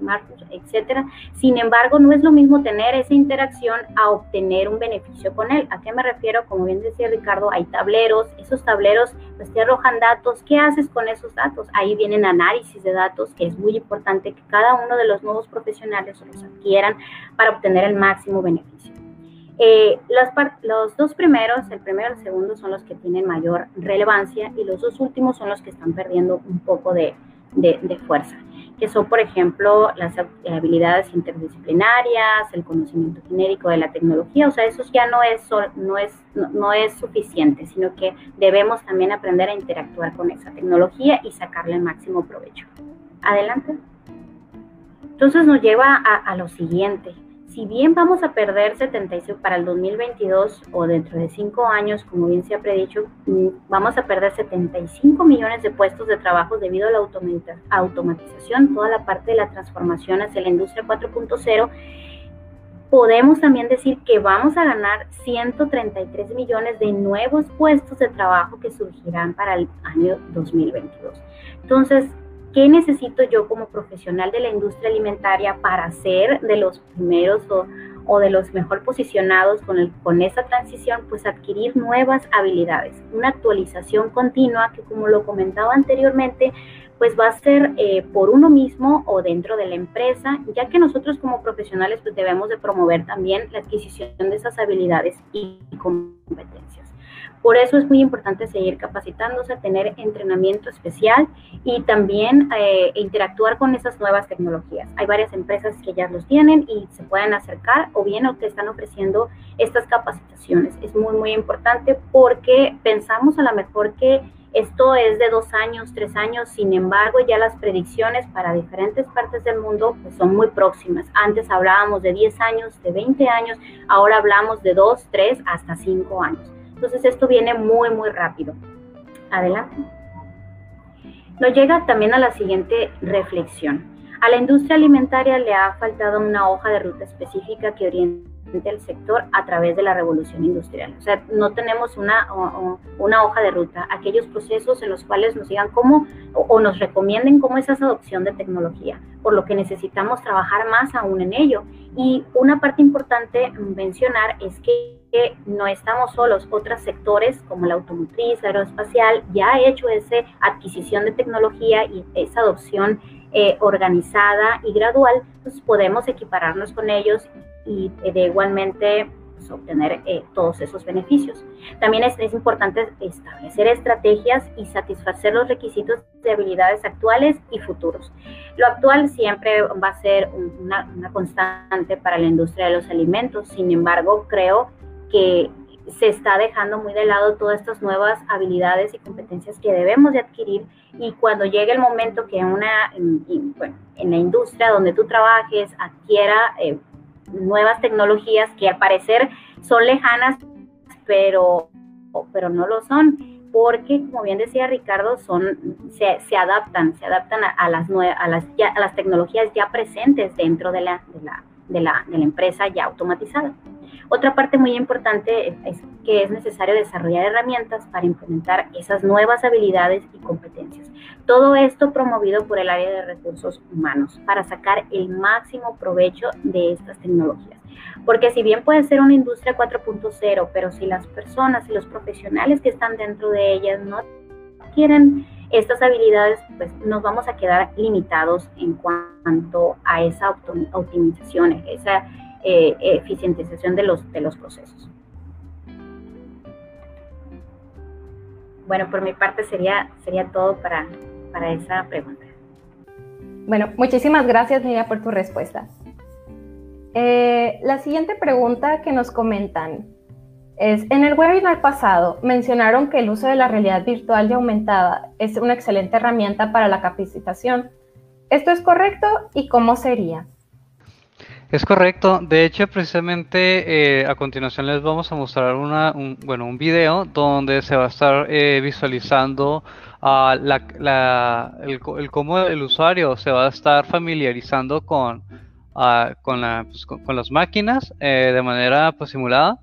etcétera. Sin embargo, no es lo mismo tener esa interacción a obtener un beneficio con él. ¿A qué me refiero? Como bien decía Ricardo, hay tableros, esos tableros pues te arrojan datos. ¿Qué haces con esos datos? Ahí vienen análisis de datos, que es muy importante que cada uno de los nuevos profesionales los adquieran para obtener el máximo beneficio. Eh, los dos primeros, el primero y el segundo, son los que tienen mayor relevancia y los dos últimos son los que están perdiendo un poco de, fuerza, que son, por ejemplo, las habilidades interdisciplinarias, el conocimiento genérico de la tecnología, o sea, eso ya no es, no es, no es suficiente, sino que debemos también aprender a interactuar con esa tecnología y sacarle el máximo provecho. Adelante. Entonces nos lleva a, a lo siguiente, si bien vamos a perder 75 para el 2022 o dentro de cinco años, como bien se ha predicho, mm, vamos a perder 75 millones de puestos de trabajo debido a la automatización, toda la parte de la transformación hacia la industria 4.0. Podemos también decir que vamos a ganar 133 millones de nuevos puestos de trabajo que surgirán para el año 2022. Entonces, ¿Qué necesito yo como profesional de la industria alimentaria para ser de los primeros o, de los mejor posicionados con, esa transición? Pues adquirir nuevas habilidades, una actualización continua que como lo comentaba anteriormente, pues va a ser eh, por uno mismo o dentro de la empresa, ya que nosotros como profesionales pues debemos de promover también la adquisición de esas habilidades y competencias. Por eso es muy importante seguir capacitándose, tener entrenamiento especial y también eh, interactuar con esas nuevas tecnologías. Hay varias empresas que ya los tienen y se pueden acercar o bien que están ofreciendo estas capacitaciones. Es muy, muy importante porque pensamos a lo mejor que esto es de dos años, tres años, sin embargo ya las predicciones para diferentes partes del mundo pues, son muy próximas. Antes hablábamos de 10 años, de 20 años, ahora hablamos de 2, 3 hasta 5 años. Entonces esto viene muy, muy rápido. Adelante. Nos llega también a la siguiente reflexión. A la industria alimentaria le ha faltado una hoja de ruta específica que oriente el sector a través de la revolución industrial. O sea, no tenemos una, una hoja de ruta, aquellos procesos en los cuales nos digan cómo o, nos recomienden cómo es esa adopción de tecnología, por lo que necesitamos trabajar más aún en ello. Y una parte importante mencionar es que no estamos solos, otros sectores como la automotriz, la aeroespacial, ya ha hecho esa adquisición de tecnología y esa adopción eh, organizada y gradual, pues podemos equipararnos con ellos y eh, de igualmente pues, obtener eh, todos esos beneficios. También es, importante establecer estrategias y satisfacer los requisitos de habilidades actuales y futuros. Lo actual siempre va a ser una, una constante para la industria de los alimentos, sin embargo, creo que se está dejando muy de lado todas estas nuevas habilidades y competencias que debemos de adquirir y cuando llegue el momento que una, en, bueno, en la industria donde tú trabajes adquiera eh, nuevas tecnologías que al parecer son lejanas, pero, pero no lo son, porque como bien decía Ricardo, son, se, se adaptan, se adaptan a, las, a, las, a las tecnologías ya presentes dentro de la, de la, de la, de la empresa ya automatizada. Otra parte muy importante es que es necesario desarrollar herramientas para implementar esas nuevas habilidades y competencias. Todo esto promovido por el área de recursos humanos para sacar el máximo provecho de estas tecnologías. Porque si bien puede ser una industria 4.0, pero si las personas y los profesionales que están dentro de ellas no quieren estas habilidades, pues nos vamos a quedar limitados en cuanto a esa optimización, esa eh, eficientización de los, de los procesos. Bueno, por mi parte sería, sería todo para, para esa pregunta. Bueno, muchísimas gracias, Mira, por tu respuesta. Eh, la siguiente pregunta que nos comentan es, en el webinar pasado mencionaron que el uso de la realidad virtual y aumentada es una excelente herramienta para la capacitación. ¿Esto es correcto y cómo sería? Es correcto. De hecho, precisamente eh, a continuación les vamos a mostrar una, un, bueno, un video donde se va a estar eh, visualizando el, cómo el usuario se va a estar familiarizando con, la, pues, con, las máquinas eh, de manera pues, simulada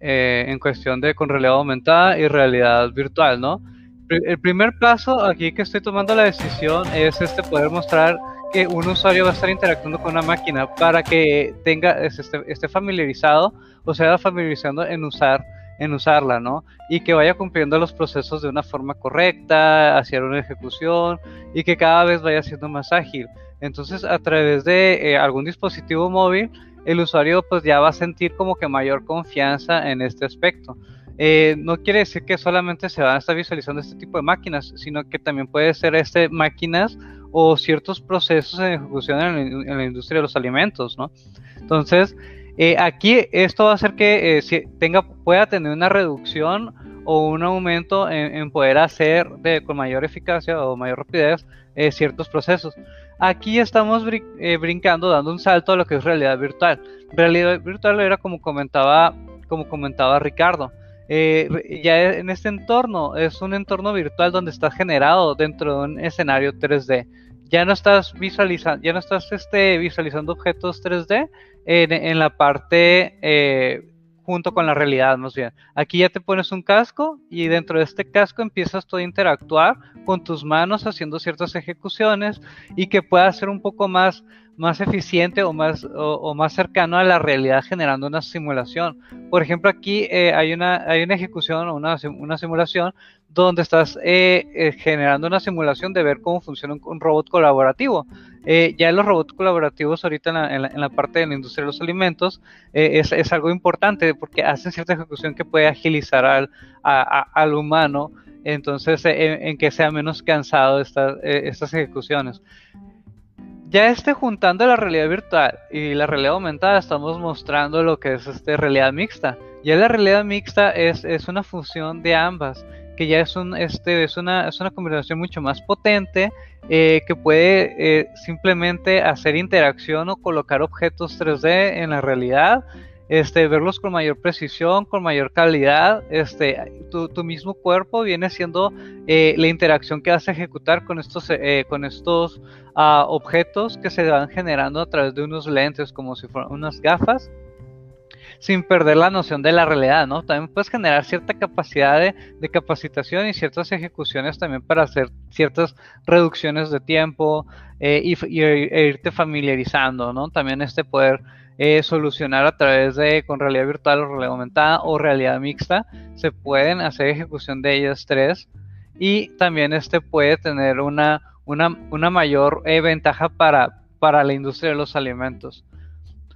en cuestión de con realidad aumentada y realidad virtual, ¿no? El primer paso aquí que estoy tomando la decisión es este poder mostrar que un usuario va a estar interactuando con una máquina para que tenga esté, familiarizado o sea familiarizando en usar en usarla, ¿no? Y que vaya cumpliendo los procesos de una forma correcta, hacia una ejecución y que cada vez vaya siendo más ágil. Entonces, a través de eh, algún dispositivo móvil, el usuario pues ya va a sentir como que mayor confianza en este aspecto. Eh, no quiere decir que solamente se van a estar visualizando este tipo de máquinas, sino que también puede ser este máquinas o ciertos procesos en ejecución en la, industria de los alimentos, ¿no? Entonces, eh, aquí esto va a hacer que eh, tenga, pueda tener una reducción o un aumento en, poder hacer de, con mayor eficacia o mayor rapidez eh, ciertos procesos. Aquí estamos brincando, dando un salto a lo que es realidad virtual. Realidad virtual era como comentaba, como comentaba Ricardo. Ya en este entorno es un entorno virtual donde está generado dentro de un escenario 3D ya no estás visualizando, ya no estás este, visualizando objetos 3D en, la parte eh, junto con la realidad, más bien. Aquí ya te pones un casco y dentro de este casco empiezas tú a interactuar con tus manos haciendo ciertas ejecuciones y que pueda ser un poco más más eficiente o más, o, más cercano a la realidad generando una simulación. Por ejemplo, aquí eh, hay, una, hay una ejecución o una, una, simulación donde estás eh, eh, generando una simulación de ver cómo funciona un, robot colaborativo. ya los robots colaborativos ahorita en la, en la, parte de la industria de los alimentos es, es, algo importante porque hacen cierta ejecución que puede agilizar al, al humano entonces en, que sea menos cansado estas estas ejecuciones. Ya este juntando la realidad virtual y la realidad aumentada, estamos mostrando lo que es este realidad mixta. Ya la realidad mixta es, es una función de ambas, que ya es, un, este, es, una, es una combinación mucho más potente eh, que puede eh, simplemente hacer interacción o colocar objetos 3D en la realidad este, verlos con mayor precisión, con mayor calidad. Este, tu, mismo cuerpo viene siendo eh, la interacción que vas a ejecutar con estos, eh, estos ah, objetos que se van generando a través de unos lentes, como si fueran unas gafas sin perder la noción de la realidad, ¿no? También puedes generar cierta capacidad de, capacitación y ciertas ejecuciones también para hacer ciertas reducciones de tiempo eh, y, e irte familiarizando, ¿no? También este poder eh, solucionar a través de con realidad virtual o realidad aumentada o realidad mixta. Se pueden hacer ejecución de ellas tres y también este puede tener una, una, una mayor eh, ventaja para, para la industria de los alimentos.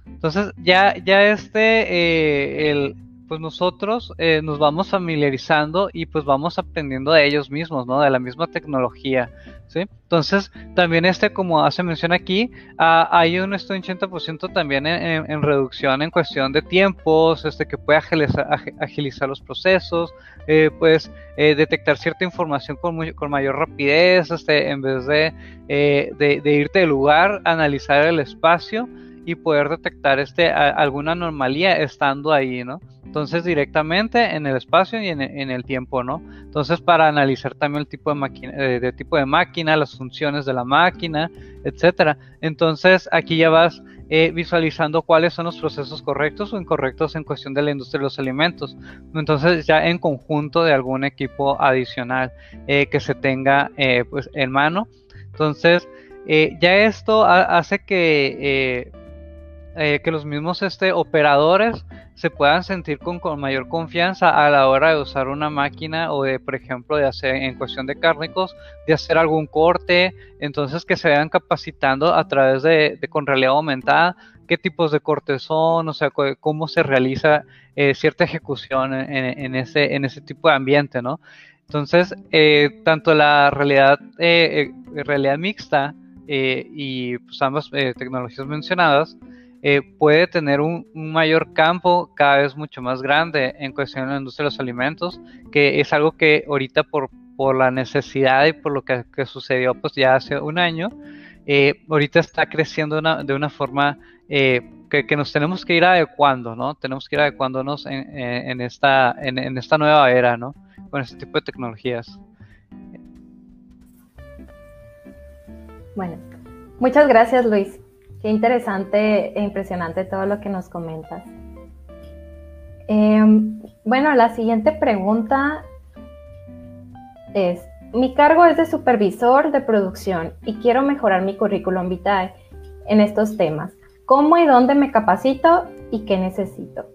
Entonces ya, ya este, eh, el, pues nosotros eh, nos vamos familiarizando y pues vamos aprendiendo de ellos mismos, ¿no? De la misma tecnología, ¿sí? Entonces, también este, como hace mención aquí, ah, hay un, este 80% también en, reducción en cuestión de tiempos, este, que puede agilizar, los procesos, eh, pues eh, detectar cierta información con, con mayor rapidez, este, en vez de, de, de irte del lugar, analizar el espacio, y poder detectar este, alguna anomalía estando ahí, ¿no? Entonces directamente en el espacio y en, el tiempo, ¿no? Entonces para analizar también el tipo de máquina, eh, de tipo de máquina, las funciones de la máquina, etcétera. Entonces aquí ya vas eh, visualizando cuáles son los procesos correctos o incorrectos en cuestión de la industria de los alimentos. Entonces ya en conjunto de algún equipo adicional eh, que se tenga pues en mano. Entonces ya esto hace que eh, que los mismos este, operadores se puedan sentir con, mayor confianza a la hora de usar una máquina o de, por ejemplo, de hacer en cuestión de cárnicos, de hacer algún corte, entonces que se vayan capacitando a través de, con realidad aumentada qué tipos de cortes son, o sea, cómo se realiza eh, cierta ejecución en, ese, en ese tipo de ambiente, ¿no? Entonces, eh, tanto la realidad, realidad mixta y pues, ambas tecnologías mencionadas, puede tener un, mayor campo cada vez mucho más grande en cuestión de la industria de los alimentos, que es algo que ahorita por, por la necesidad y por lo que, sucedió pues ya hace un año, ahorita está creciendo de una forma que, nos tenemos que ir adecuando, ¿no? Tenemos que ir adecuándonos en, esta, en, esta nueva era, ¿no? Con este tipo de tecnologías. Bueno, muchas gracias Luis. Qué interesante e impresionante todo lo que nos comentas. Em, bueno, la siguiente pregunta es, mi cargo es de supervisor de producción y quiero mejorar mi currículum vitae en estos temas. ¿Cómo y dónde me capacito y qué necesito?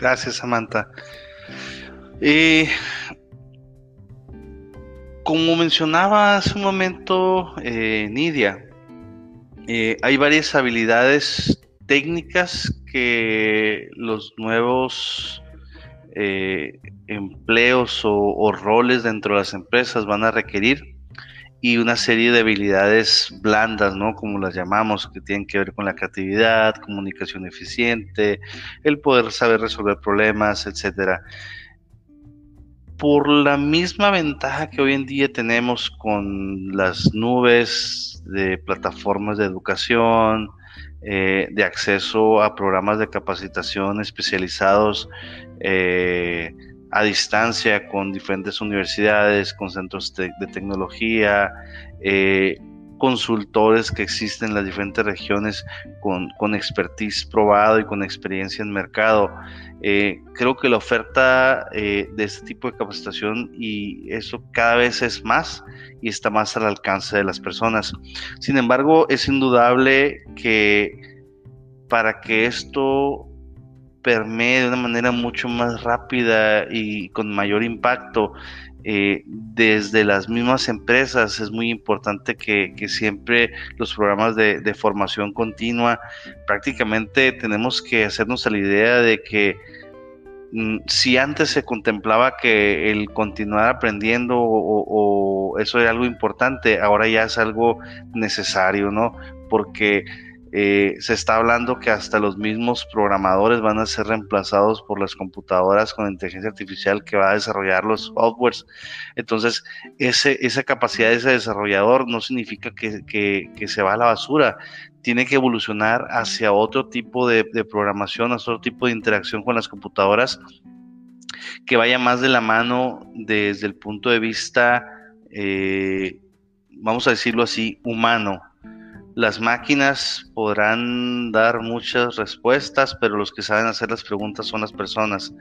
Gracias, Samantha. Eh, como mencionaba hace un momento eh, Nidia, eh, hay varias habilidades técnicas que los nuevos empleos o, roles dentro de las empresas van a requerir y una serie de habilidades blandas, ¿no? Como las llamamos, que tienen que ver con la creatividad, comunicación eficiente, el poder saber resolver problemas, etcétera. Por la misma ventaja que hoy en día tenemos con las nubes de plataformas de educación, eh, de acceso a programas de capacitación especializados, eh, a distancia con diferentes universidades, con centros de, tecnología, eh, consultores que existen en las diferentes regiones con, con, expertise probado y con experiencia en mercado. Eh, creo que la oferta eh, de este tipo de capacitación y eso cada vez es más y está más al alcance de las personas. Sin embargo, es indudable que para que esto permee de una manera mucho más rápida y con mayor impacto eh, desde las mismas empresas. Es muy importante que, siempre los programas de, formación continua, prácticamente tenemos que hacernos la idea de que mm, si antes se contemplaba que el continuar aprendiendo o, eso era algo importante, ahora ya es algo necesario, ¿no? Porque eh, se está hablando que hasta los mismos programadores van a ser reemplazados por las computadoras con inteligencia artificial que va a desarrollar los softwares. Entonces, ese, esa capacidad de ese desarrollador no significa que, se va a la basura. Tiene que evolucionar hacia otro tipo de, programación, hacia otro tipo de interacción con las computadoras que vaya más de la mano desde el punto de vista, eh, vamos a decirlo así, humano las máquinas podrán dar muchas respuestas, pero los que saben hacer las preguntas son las personas.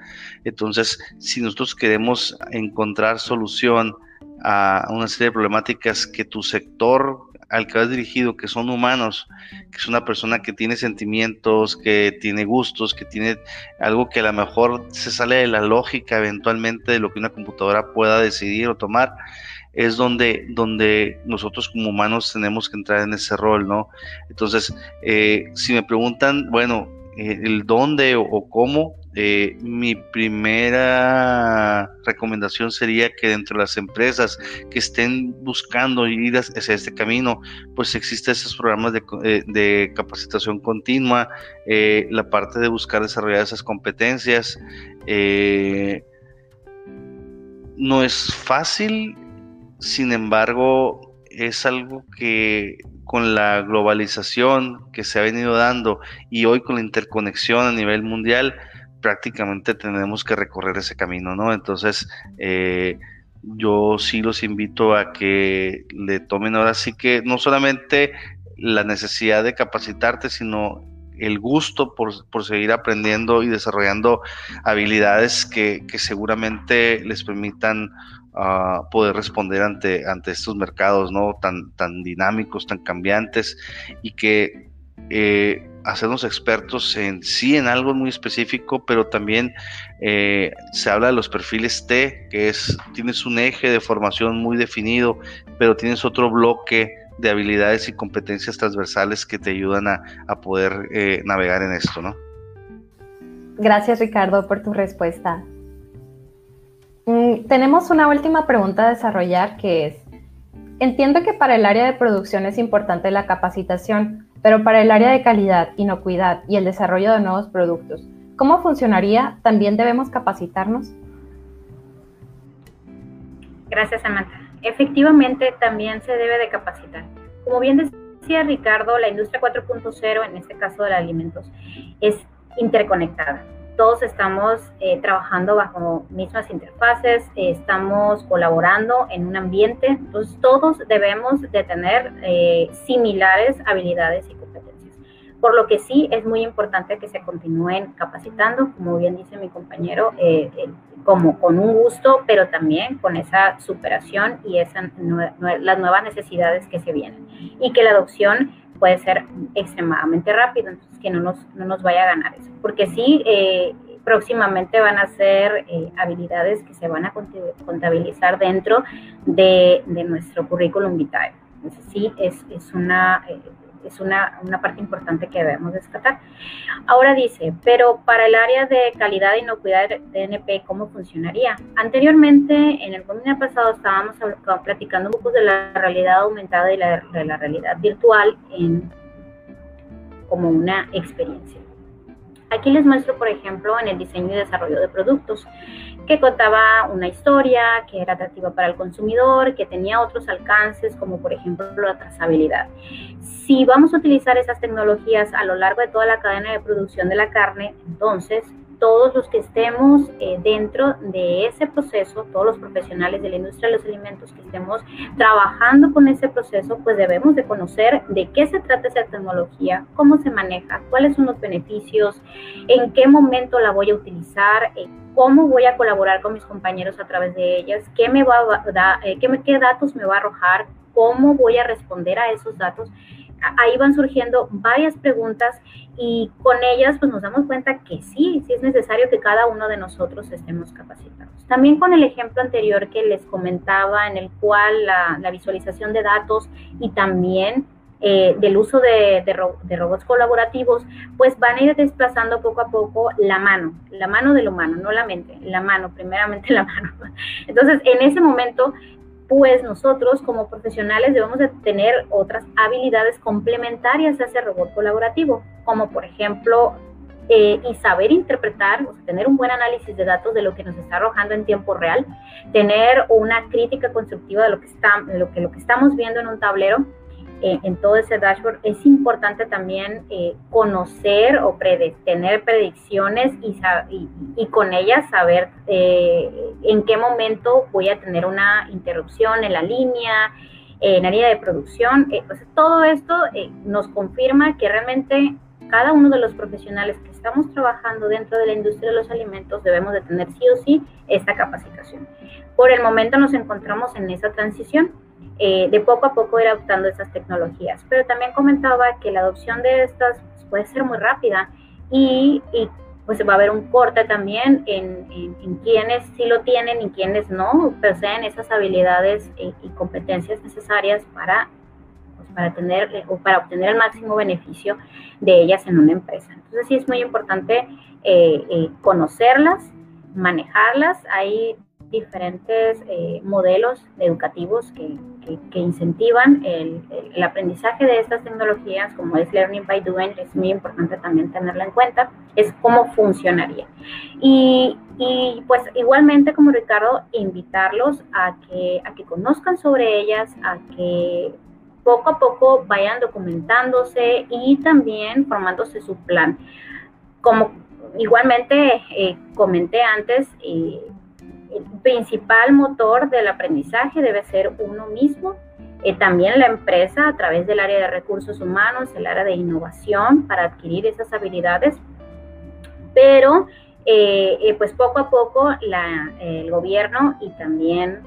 Entonces, si nosotros queremos encontrar solución a una serie de problemáticas que tu sector al que has dirigido, que son humanos, que es una persona que tiene sentimientos, que tiene gustos, que tiene algo que a lo mejor se sale de la lógica eventualmente de lo que una computadora pueda decidir o tomar, es donde, donde nosotros como humanos tenemos que entrar en ese rol, ¿no? Entonces, eh, si me preguntan, bueno, eh, el dónde o, cómo, eh, mi primera recomendación sería que dentro de las empresas que estén buscando ir hacia este camino, pues existen esos programas de, de capacitación continua, la parte de buscar desarrollar esas competencias. no es fácil sin embargo, es algo que con la globalización que se ha venido dando y hoy con la interconexión a nivel mundial, prácticamente tenemos que recorrer ese camino, ¿no? Entonces, eh, yo sí los invito a que le tomen ahora sí que no solamente la necesidad de capacitarte, sino el gusto por, seguir aprendiendo y desarrollando habilidades que, que seguramente les permitan poder responder ante, ante estos mercados ¿no? tan, tan dinámicos, tan cambiantes y que eh, hacernos expertos en sí en algo muy específico, pero también eh, se habla de los perfiles T, que es, tienes un eje de formación muy definido, pero tienes otro bloque de habilidades y competencias transversales que te ayudan a, a poder eh, navegar en esto, ¿no? Gracias Ricardo por tu respuesta. Mm, tenemos una última pregunta a desarrollar que es, entiendo que para el área de producción es importante la capacitación, pero para el área de calidad, inocuidad y el desarrollo de nuevos productos, ¿cómo funcionaría? ¿También debemos capacitarnos? Gracias, Samantha. Efectivamente, también se debe de capacitar. Como bien decía Ricardo, la industria 4.0, en este caso de los alimentos, es interconectada todos estamos eh, trabajando bajo mismas interfaces, estamos colaborando en un ambiente, entonces todos debemos de tener eh, similares habilidades y competencias. Por lo que sí es muy importante que se continúen capacitando, como bien dice mi compañero, eh, como con un gusto, pero también con esa superación y esa, las nuevas necesidades que se vienen. Y que la adopción puede ser extremadamente rápido, entonces que no nos, no nos vaya a ganar eso. Porque sí, eh, próximamente van a ser eh, habilidades que se van a contabilizar dentro de, nuestro currículum vitae. Entonces sí, es, una... Eh, es una, una, parte importante que debemos destacar. Ahora dice, pero para el área de calidad e inocuidad de DNP, ¿cómo funcionaría? Anteriormente, en el webinar pasado, estábamos platicando un poco de la realidad aumentada y la, la realidad virtual en, como una experiencia. Aquí les muestro, por ejemplo, en el diseño y desarrollo de productos, que contaba una historia, que era atractiva para el consumidor, que tenía otros alcances, como por ejemplo la trazabilidad. Si vamos a utilizar esas tecnologías a lo largo de toda la cadena de producción de la carne, entonces todos los que estemos eh, dentro de ese proceso, todos los profesionales de la industria de los alimentos que estemos trabajando con ese proceso, pues debemos de conocer de qué se trata esa tecnología, cómo se maneja, cuáles son los beneficios, en qué momento la voy a utilizar, eh, cómo voy a colaborar con mis compañeros a través de ellas, qué, me va a dar, eh, qué datos me va a arrojar, cómo voy a responder a esos datos ahí van surgiendo varias preguntas y con ellas pues nos damos cuenta que sí, sí es necesario que cada uno de nosotros estemos capacitados. También con el ejemplo anterior que les comentaba en el cual la, visualización de datos y también eh, del uso de, de, robots colaborativos, pues van a ir desplazando poco a poco la mano, la mano del humano, no la mente, la mano, primeramente la mano. Entonces, en ese momento pues nosotros como profesionales debemos de tener otras habilidades complementarias a ese robot colaborativo, como por ejemplo eh, y saber interpretar, o sea, tener un buen análisis de datos de lo que nos está arrojando en tiempo real, tener una crítica constructiva de lo que, estamos viendo en un tablero eh, en todo ese dashboard, es importante también eh, conocer o tener predicciones y, y, con ellas saber eh, en qué momento voy a tener una interrupción en la línea, en la línea de producción. pues todo esto nos confirma que realmente cada uno de los profesionales que estamos trabajando dentro de la industria de los alimentos debemos de tener sí o sí esta capacitación. Por el momento nos encontramos en esa transición eh, de poco a poco ir adoptando esas tecnologías. Pero también comentaba que la adopción de estas pues, puede ser muy rápida y, pues va a haber un corte también en, en, quienes sí lo tienen y quienes no poseen esas habilidades y, competencias necesarias para, pues, para, tener, o para obtener el máximo beneficio de ellas en una empresa. Entonces sí es muy importante eh, eh, conocerlas, manejarlas. Hay diferentes modelos educativos que, que, incentivan el, el, aprendizaje de estas tecnologías, como es Learning by Doing, es muy importante también tenerla en cuenta, es cómo funcionaría. Y, y pues igualmente como Ricardo, invitarlos a que, a que conozcan sobre ellas, a que poco a poco vayan documentándose y también formándose su plan. Como igualmente eh, comenté antes, eh, el principal motor del aprendizaje debe ser uno mismo, eh, también la empresa a través del área de recursos humanos, el área de innovación para adquirir esas habilidades, pero eh, eh, pues poco a poco el gobierno y también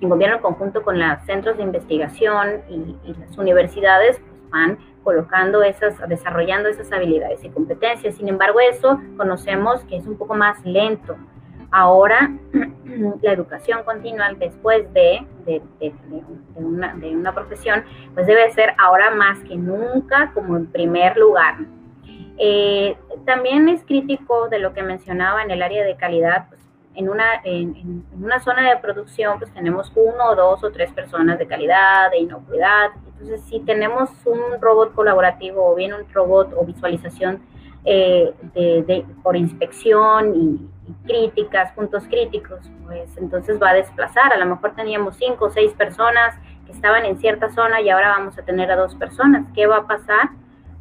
el gobierno en conjunto con los centros de investigación y, y las universidades pues, van colocando esas, desarrollando esas habilidades y competencias. Sin embargo, eso conocemos que es un poco más lento. Ahora, la educación continua después de, de, una, de, una, profesión, pues debe ser ahora más que nunca como en primer lugar. Eh, también es crítico de lo que mencionaba en el área de calidad, pues, en una, en, una zona de producción, pues tenemos uno, dos o tres personas de calidad, de inocuidad. Entonces, si tenemos un robot colaborativo o bien un robot o visualización eh, de, por inspección y, críticas, puntos críticos, pues entonces va a desplazar. A lo mejor teníamos cinco o seis personas que estaban en cierta zona y ahora vamos a tener a dos personas. ¿Qué va a pasar?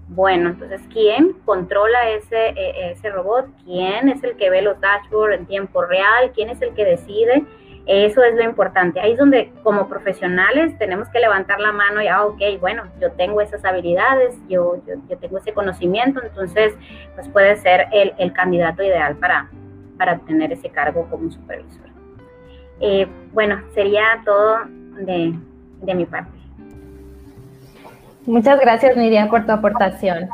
Bueno, entonces, ¿quién controla ese, e, ese robot? ¿Quién es el que ve los dashboards en tiempo real? ¿Quién es el que decide? Eso es lo importante. Ahí es donde como profesionales tenemos que levantar la mano y, ah, ok, bueno, yo tengo esas habilidades, yo, yo, tengo ese conocimiento, entonces, pues puede ser el, el candidato ideal para, para tener ese cargo como supervisor. Eh, bueno, sería todo de, de mi parte. Muchas gracias, Miriam, por tu aportación.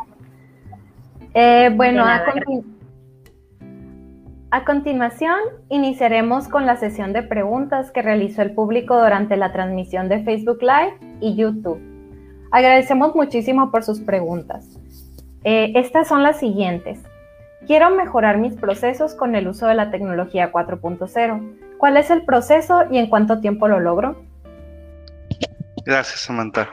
Eh, bueno, a, a, continuación iniciaremos con la sesión de preguntas que realizó el público durante la transmisión de Facebook Live y YouTube. Agradecemos muchísimo por sus preguntas. Eh, estas son las siguientes. Quiero mejorar mis procesos con el uso de la tecnología 4.0. ¿Cuál es el proceso y en cuánto tiempo lo logro? Gracias, Samantha.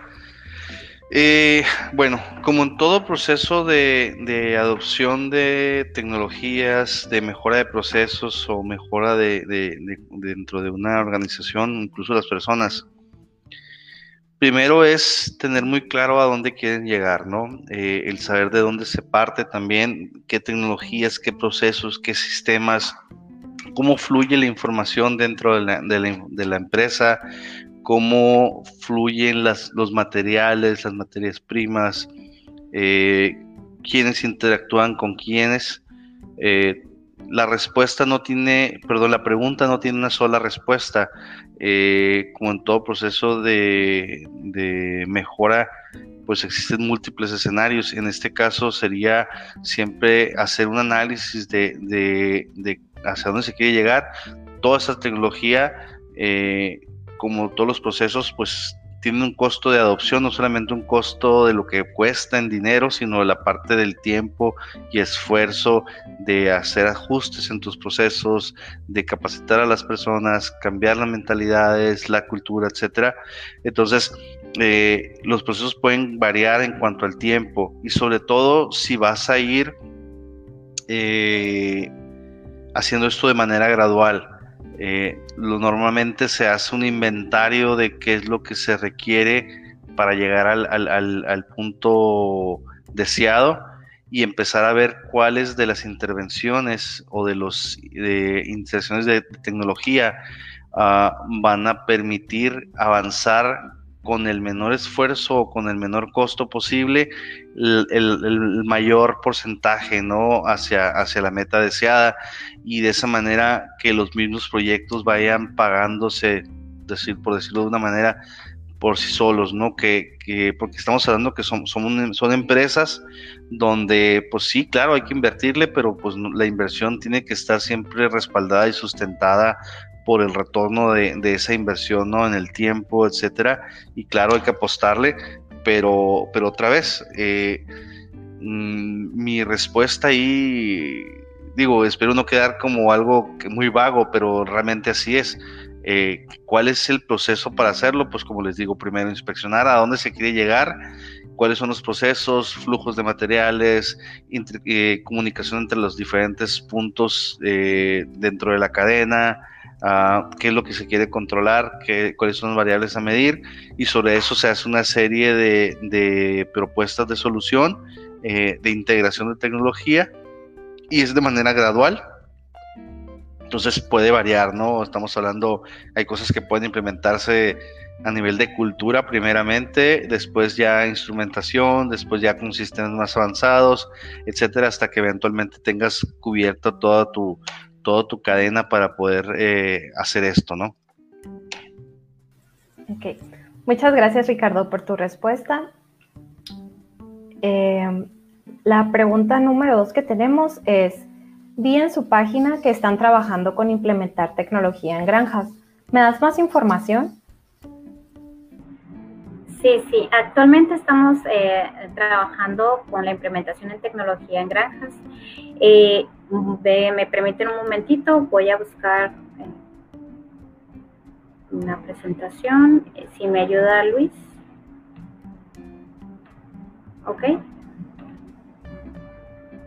Eh, bueno, como en todo proceso de, adopción de tecnologías, de mejora de procesos o mejora de, dentro de una organización, incluso las personas, primero es tener muy claro a dónde quieren llegar, ¿no? Eh, el saber de dónde se parte también, qué tecnologías, qué procesos, qué sistemas, cómo fluye la información dentro de la, de la empresa, cómo fluyen los materiales, las materias primas, eh, quiénes interactúan con quiénes. Eh, la respuesta no tiene, perdón, la pregunta no tiene una sola respuesta. Eh, como en todo proceso de, mejora, pues existen múltiples escenarios. En este caso sería siempre hacer un análisis de, de hacia dónde se quiere llegar. Toda esa tecnología como todos los procesos, pues tiene un costo de adopción, no solamente un costo de lo que cuesta en dinero, sino la parte del tiempo y esfuerzo de hacer ajustes en tus procesos, de capacitar a las personas, cambiar las mentalidades, la cultura, etcétera. Entonces, eh, los procesos pueden variar en cuanto al tiempo y sobre todo si vas a ir eh, haciendo esto de manera gradual. Eh, lo, normalmente se hace un inventario de qué es lo que se requiere para llegar al, punto deseado y empezar a ver cuáles de las intervenciones o de las inserciones de, tecnología ah, van a permitir avanzar con el menor esfuerzo o con el menor costo posible el, mayor porcentaje no hacia, hacia la meta deseada y de esa manera que los mismos proyectos vayan pagándose decir por decirlo de una manera por sí solos, ¿no? Que, que porque estamos hablando que son, son, son, empresas donde, pues sí, claro, hay que invertirle, pero pues la inversión tiene que estar siempre respaldada y sustentada por el retorno de, esa inversión, ¿no? En el tiempo, etcétera. Y claro, hay que apostarle, pero, pero otra vez, eh, mm, mi respuesta ahí, digo, espero no quedar como algo muy vago, pero realmente así es. Eh, ¿Cuál es el proceso para hacerlo? Pues como les digo, primero inspeccionar a dónde se quiere llegar, cuáles son los procesos, flujos de materiales, eh, comunicación entre los diferentes puntos dentro de la cadena, qué es lo que se quiere controlar, qué, cuáles son las variables a medir y sobre eso se hace una serie de, propuestas de solución, eh, de integración de tecnología y es de manera gradual. Entonces puede variar, ¿no? Estamos hablando, hay cosas que pueden implementarse a nivel de cultura primeramente, después ya instrumentación, después ya con sistemas más avanzados, etcétera, hasta que eventualmente tengas cubierto toda tu, toda tu cadena para poder eh, hacer esto, ¿no? Ok. Muchas gracias, Ricardo, por tu respuesta. Eh, la pregunta número dos que tenemos es, vi en su página que están trabajando con implementar tecnología en granjas. ¿Me das más información? Sí, sí. Actualmente estamos eh, trabajando con la implementación en tecnología en granjas. Me permiten un momentito, voy a buscar eh, una presentación. Eh, si me ayuda Luis. Ok.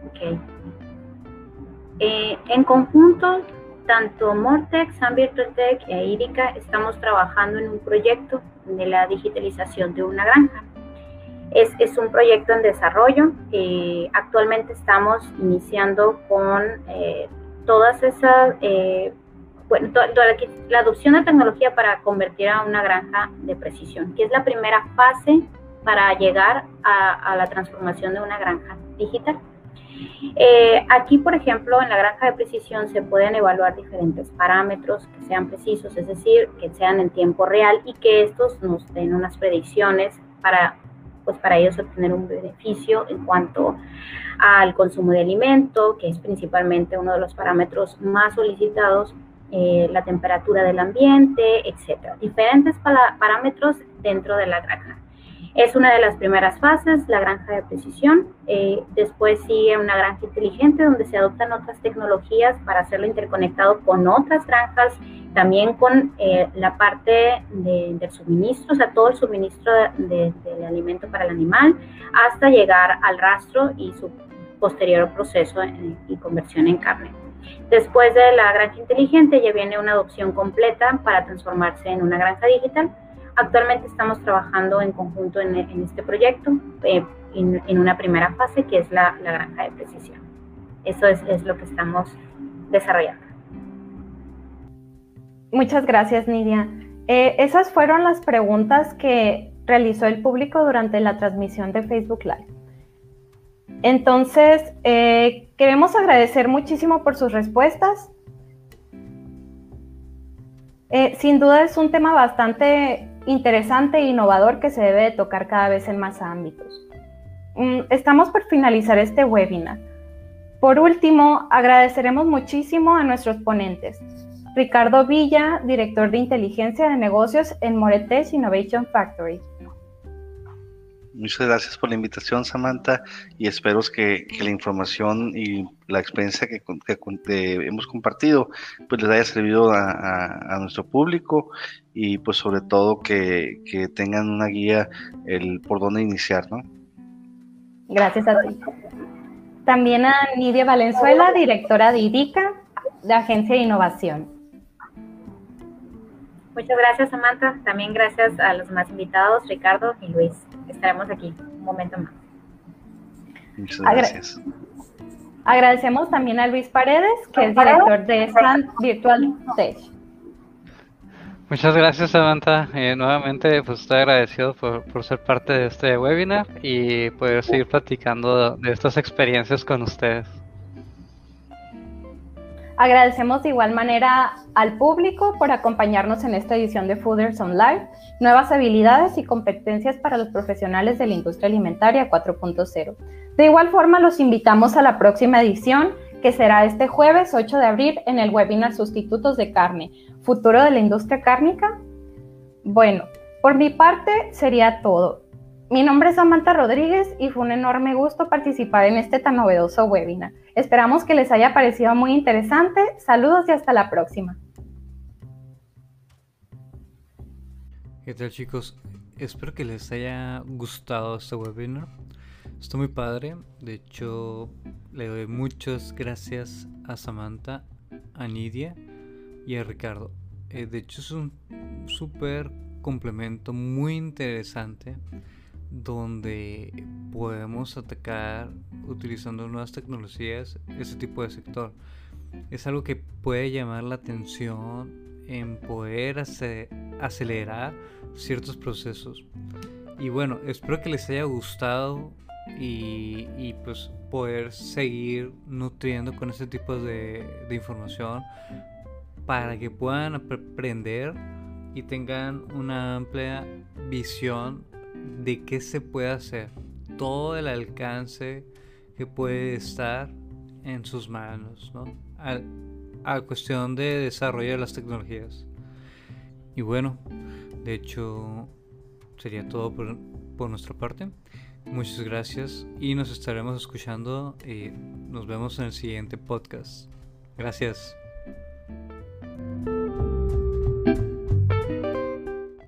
Ok. Eh, en conjunto, tanto Mortex, Tech e IRICA estamos trabajando en un proyecto de la digitalización de una granja. Es, es un proyecto en desarrollo. Eh, actualmente estamos iniciando con eh, todas esas, eh, bueno, la adopción de tecnología para convertir a una granja de precisión, que es la primera fase para llegar a, a la transformación de una granja digital. Eh, aquí, por ejemplo, en la granja de precisión se pueden evaluar diferentes parámetros que sean precisos, es decir, que sean en tiempo real y que estos nos den unas predicciones para, pues, para ellos obtener un beneficio en cuanto al consumo de alimento, que es principalmente uno de los parámetros más solicitados, eh, la temperatura del ambiente, etcétera. Diferentes parámetros dentro de la granja. Es una de las primeras fases, la granja de precisión. Eh, después sigue una granja inteligente donde se adoptan otras tecnologías para hacerlo interconectado con otras granjas, también con eh, la parte del suministro, o sea, todo el suministro del alimento para el animal, hasta llegar al rastro y su posterior proceso y conversión en carne. Después de la granja inteligente ya viene una adopción completa para transformarse en una granja digital Actualmente estamos trabajando en conjunto en, este proyecto, eh, en, una primera fase que es la, granja de precisión. Eso es, lo que estamos desarrollando. Muchas gracias, Nidia. Eh, esas fueron las preguntas que realizó el público durante la transmisión de Facebook Live. Entonces, eh, queremos agradecer muchísimo por sus respuestas. sin duda es un tema bastante interesante e innovador que se debe de tocar cada vez en más ámbitos. Mm, estamos por finalizar este webinar. Por último, agradeceremos muchísimo a nuestros ponentes. Ricardo Villa, director de inteligencia de negocios en Moretes Innovation Factory. Muchas gracias por la invitación, Samantha, y espero que, la información y la experiencia que, hemos compartido pues les haya servido a, nuestro público y pues sobre todo que, tengan una guía el por dónde iniciar, ¿no? Gracias a ti. También a Nidia Valenzuela, directora de IDICA, de Agencia de Innovación. Muchas gracias, Samantha. También gracias a los más invitados, Ricardo y Luis estaremos aquí un momento más. Muchas gracias. agradecemos también a Luis Paredes, que es director de Stand Virtual Stage. Muchas gracias Samantha. Eh, nuevamente pues estoy agradecido por, por, ser parte de este webinar y poder seguir platicando de estas experiencias con ustedes. Agradecemos de igual manera al público por acompañarnos en esta edición de Fooders on Live, nuevas habilidades y competencias para los profesionales de la industria alimentaria 4.0. De igual forma, los invitamos a la próxima edición, que será este jueves 8 de abril en el webinar Sustitutos de Carne, Futuro de la Industria Cárnica. Bueno, por mi parte sería todo. Mi nombre es Samantha Rodríguez y fue un enorme gusto participar en este tan novedoso webinar. Esperamos que les haya parecido muy interesante. Saludos y hasta la próxima. ¿Qué tal chicos? Espero que les haya gustado este webinar. Está muy padre. De hecho, le doy muchas gracias a Samantha, a Nidia y a Ricardo. Eh, de hecho, es un súper complemento muy interesante donde podemos atacar utilizando nuevas tecnologías ese tipo de sector. Es algo que puede llamar la atención en poder acelerar ciertos procesos. Y bueno, espero que les haya gustado y, pues poder seguir nutriendo con este tipo de, de información para que puedan aprender y tengan una amplia visión de qué se puede hacer, todo el alcance que puede estar en sus manos, ¿no? A, cuestión de desarrollo de las tecnologías. Y bueno, de hecho sería todo por, por nuestra parte. Muchas gracias y nos estaremos escuchando y nos vemos en el siguiente podcast. Gracias.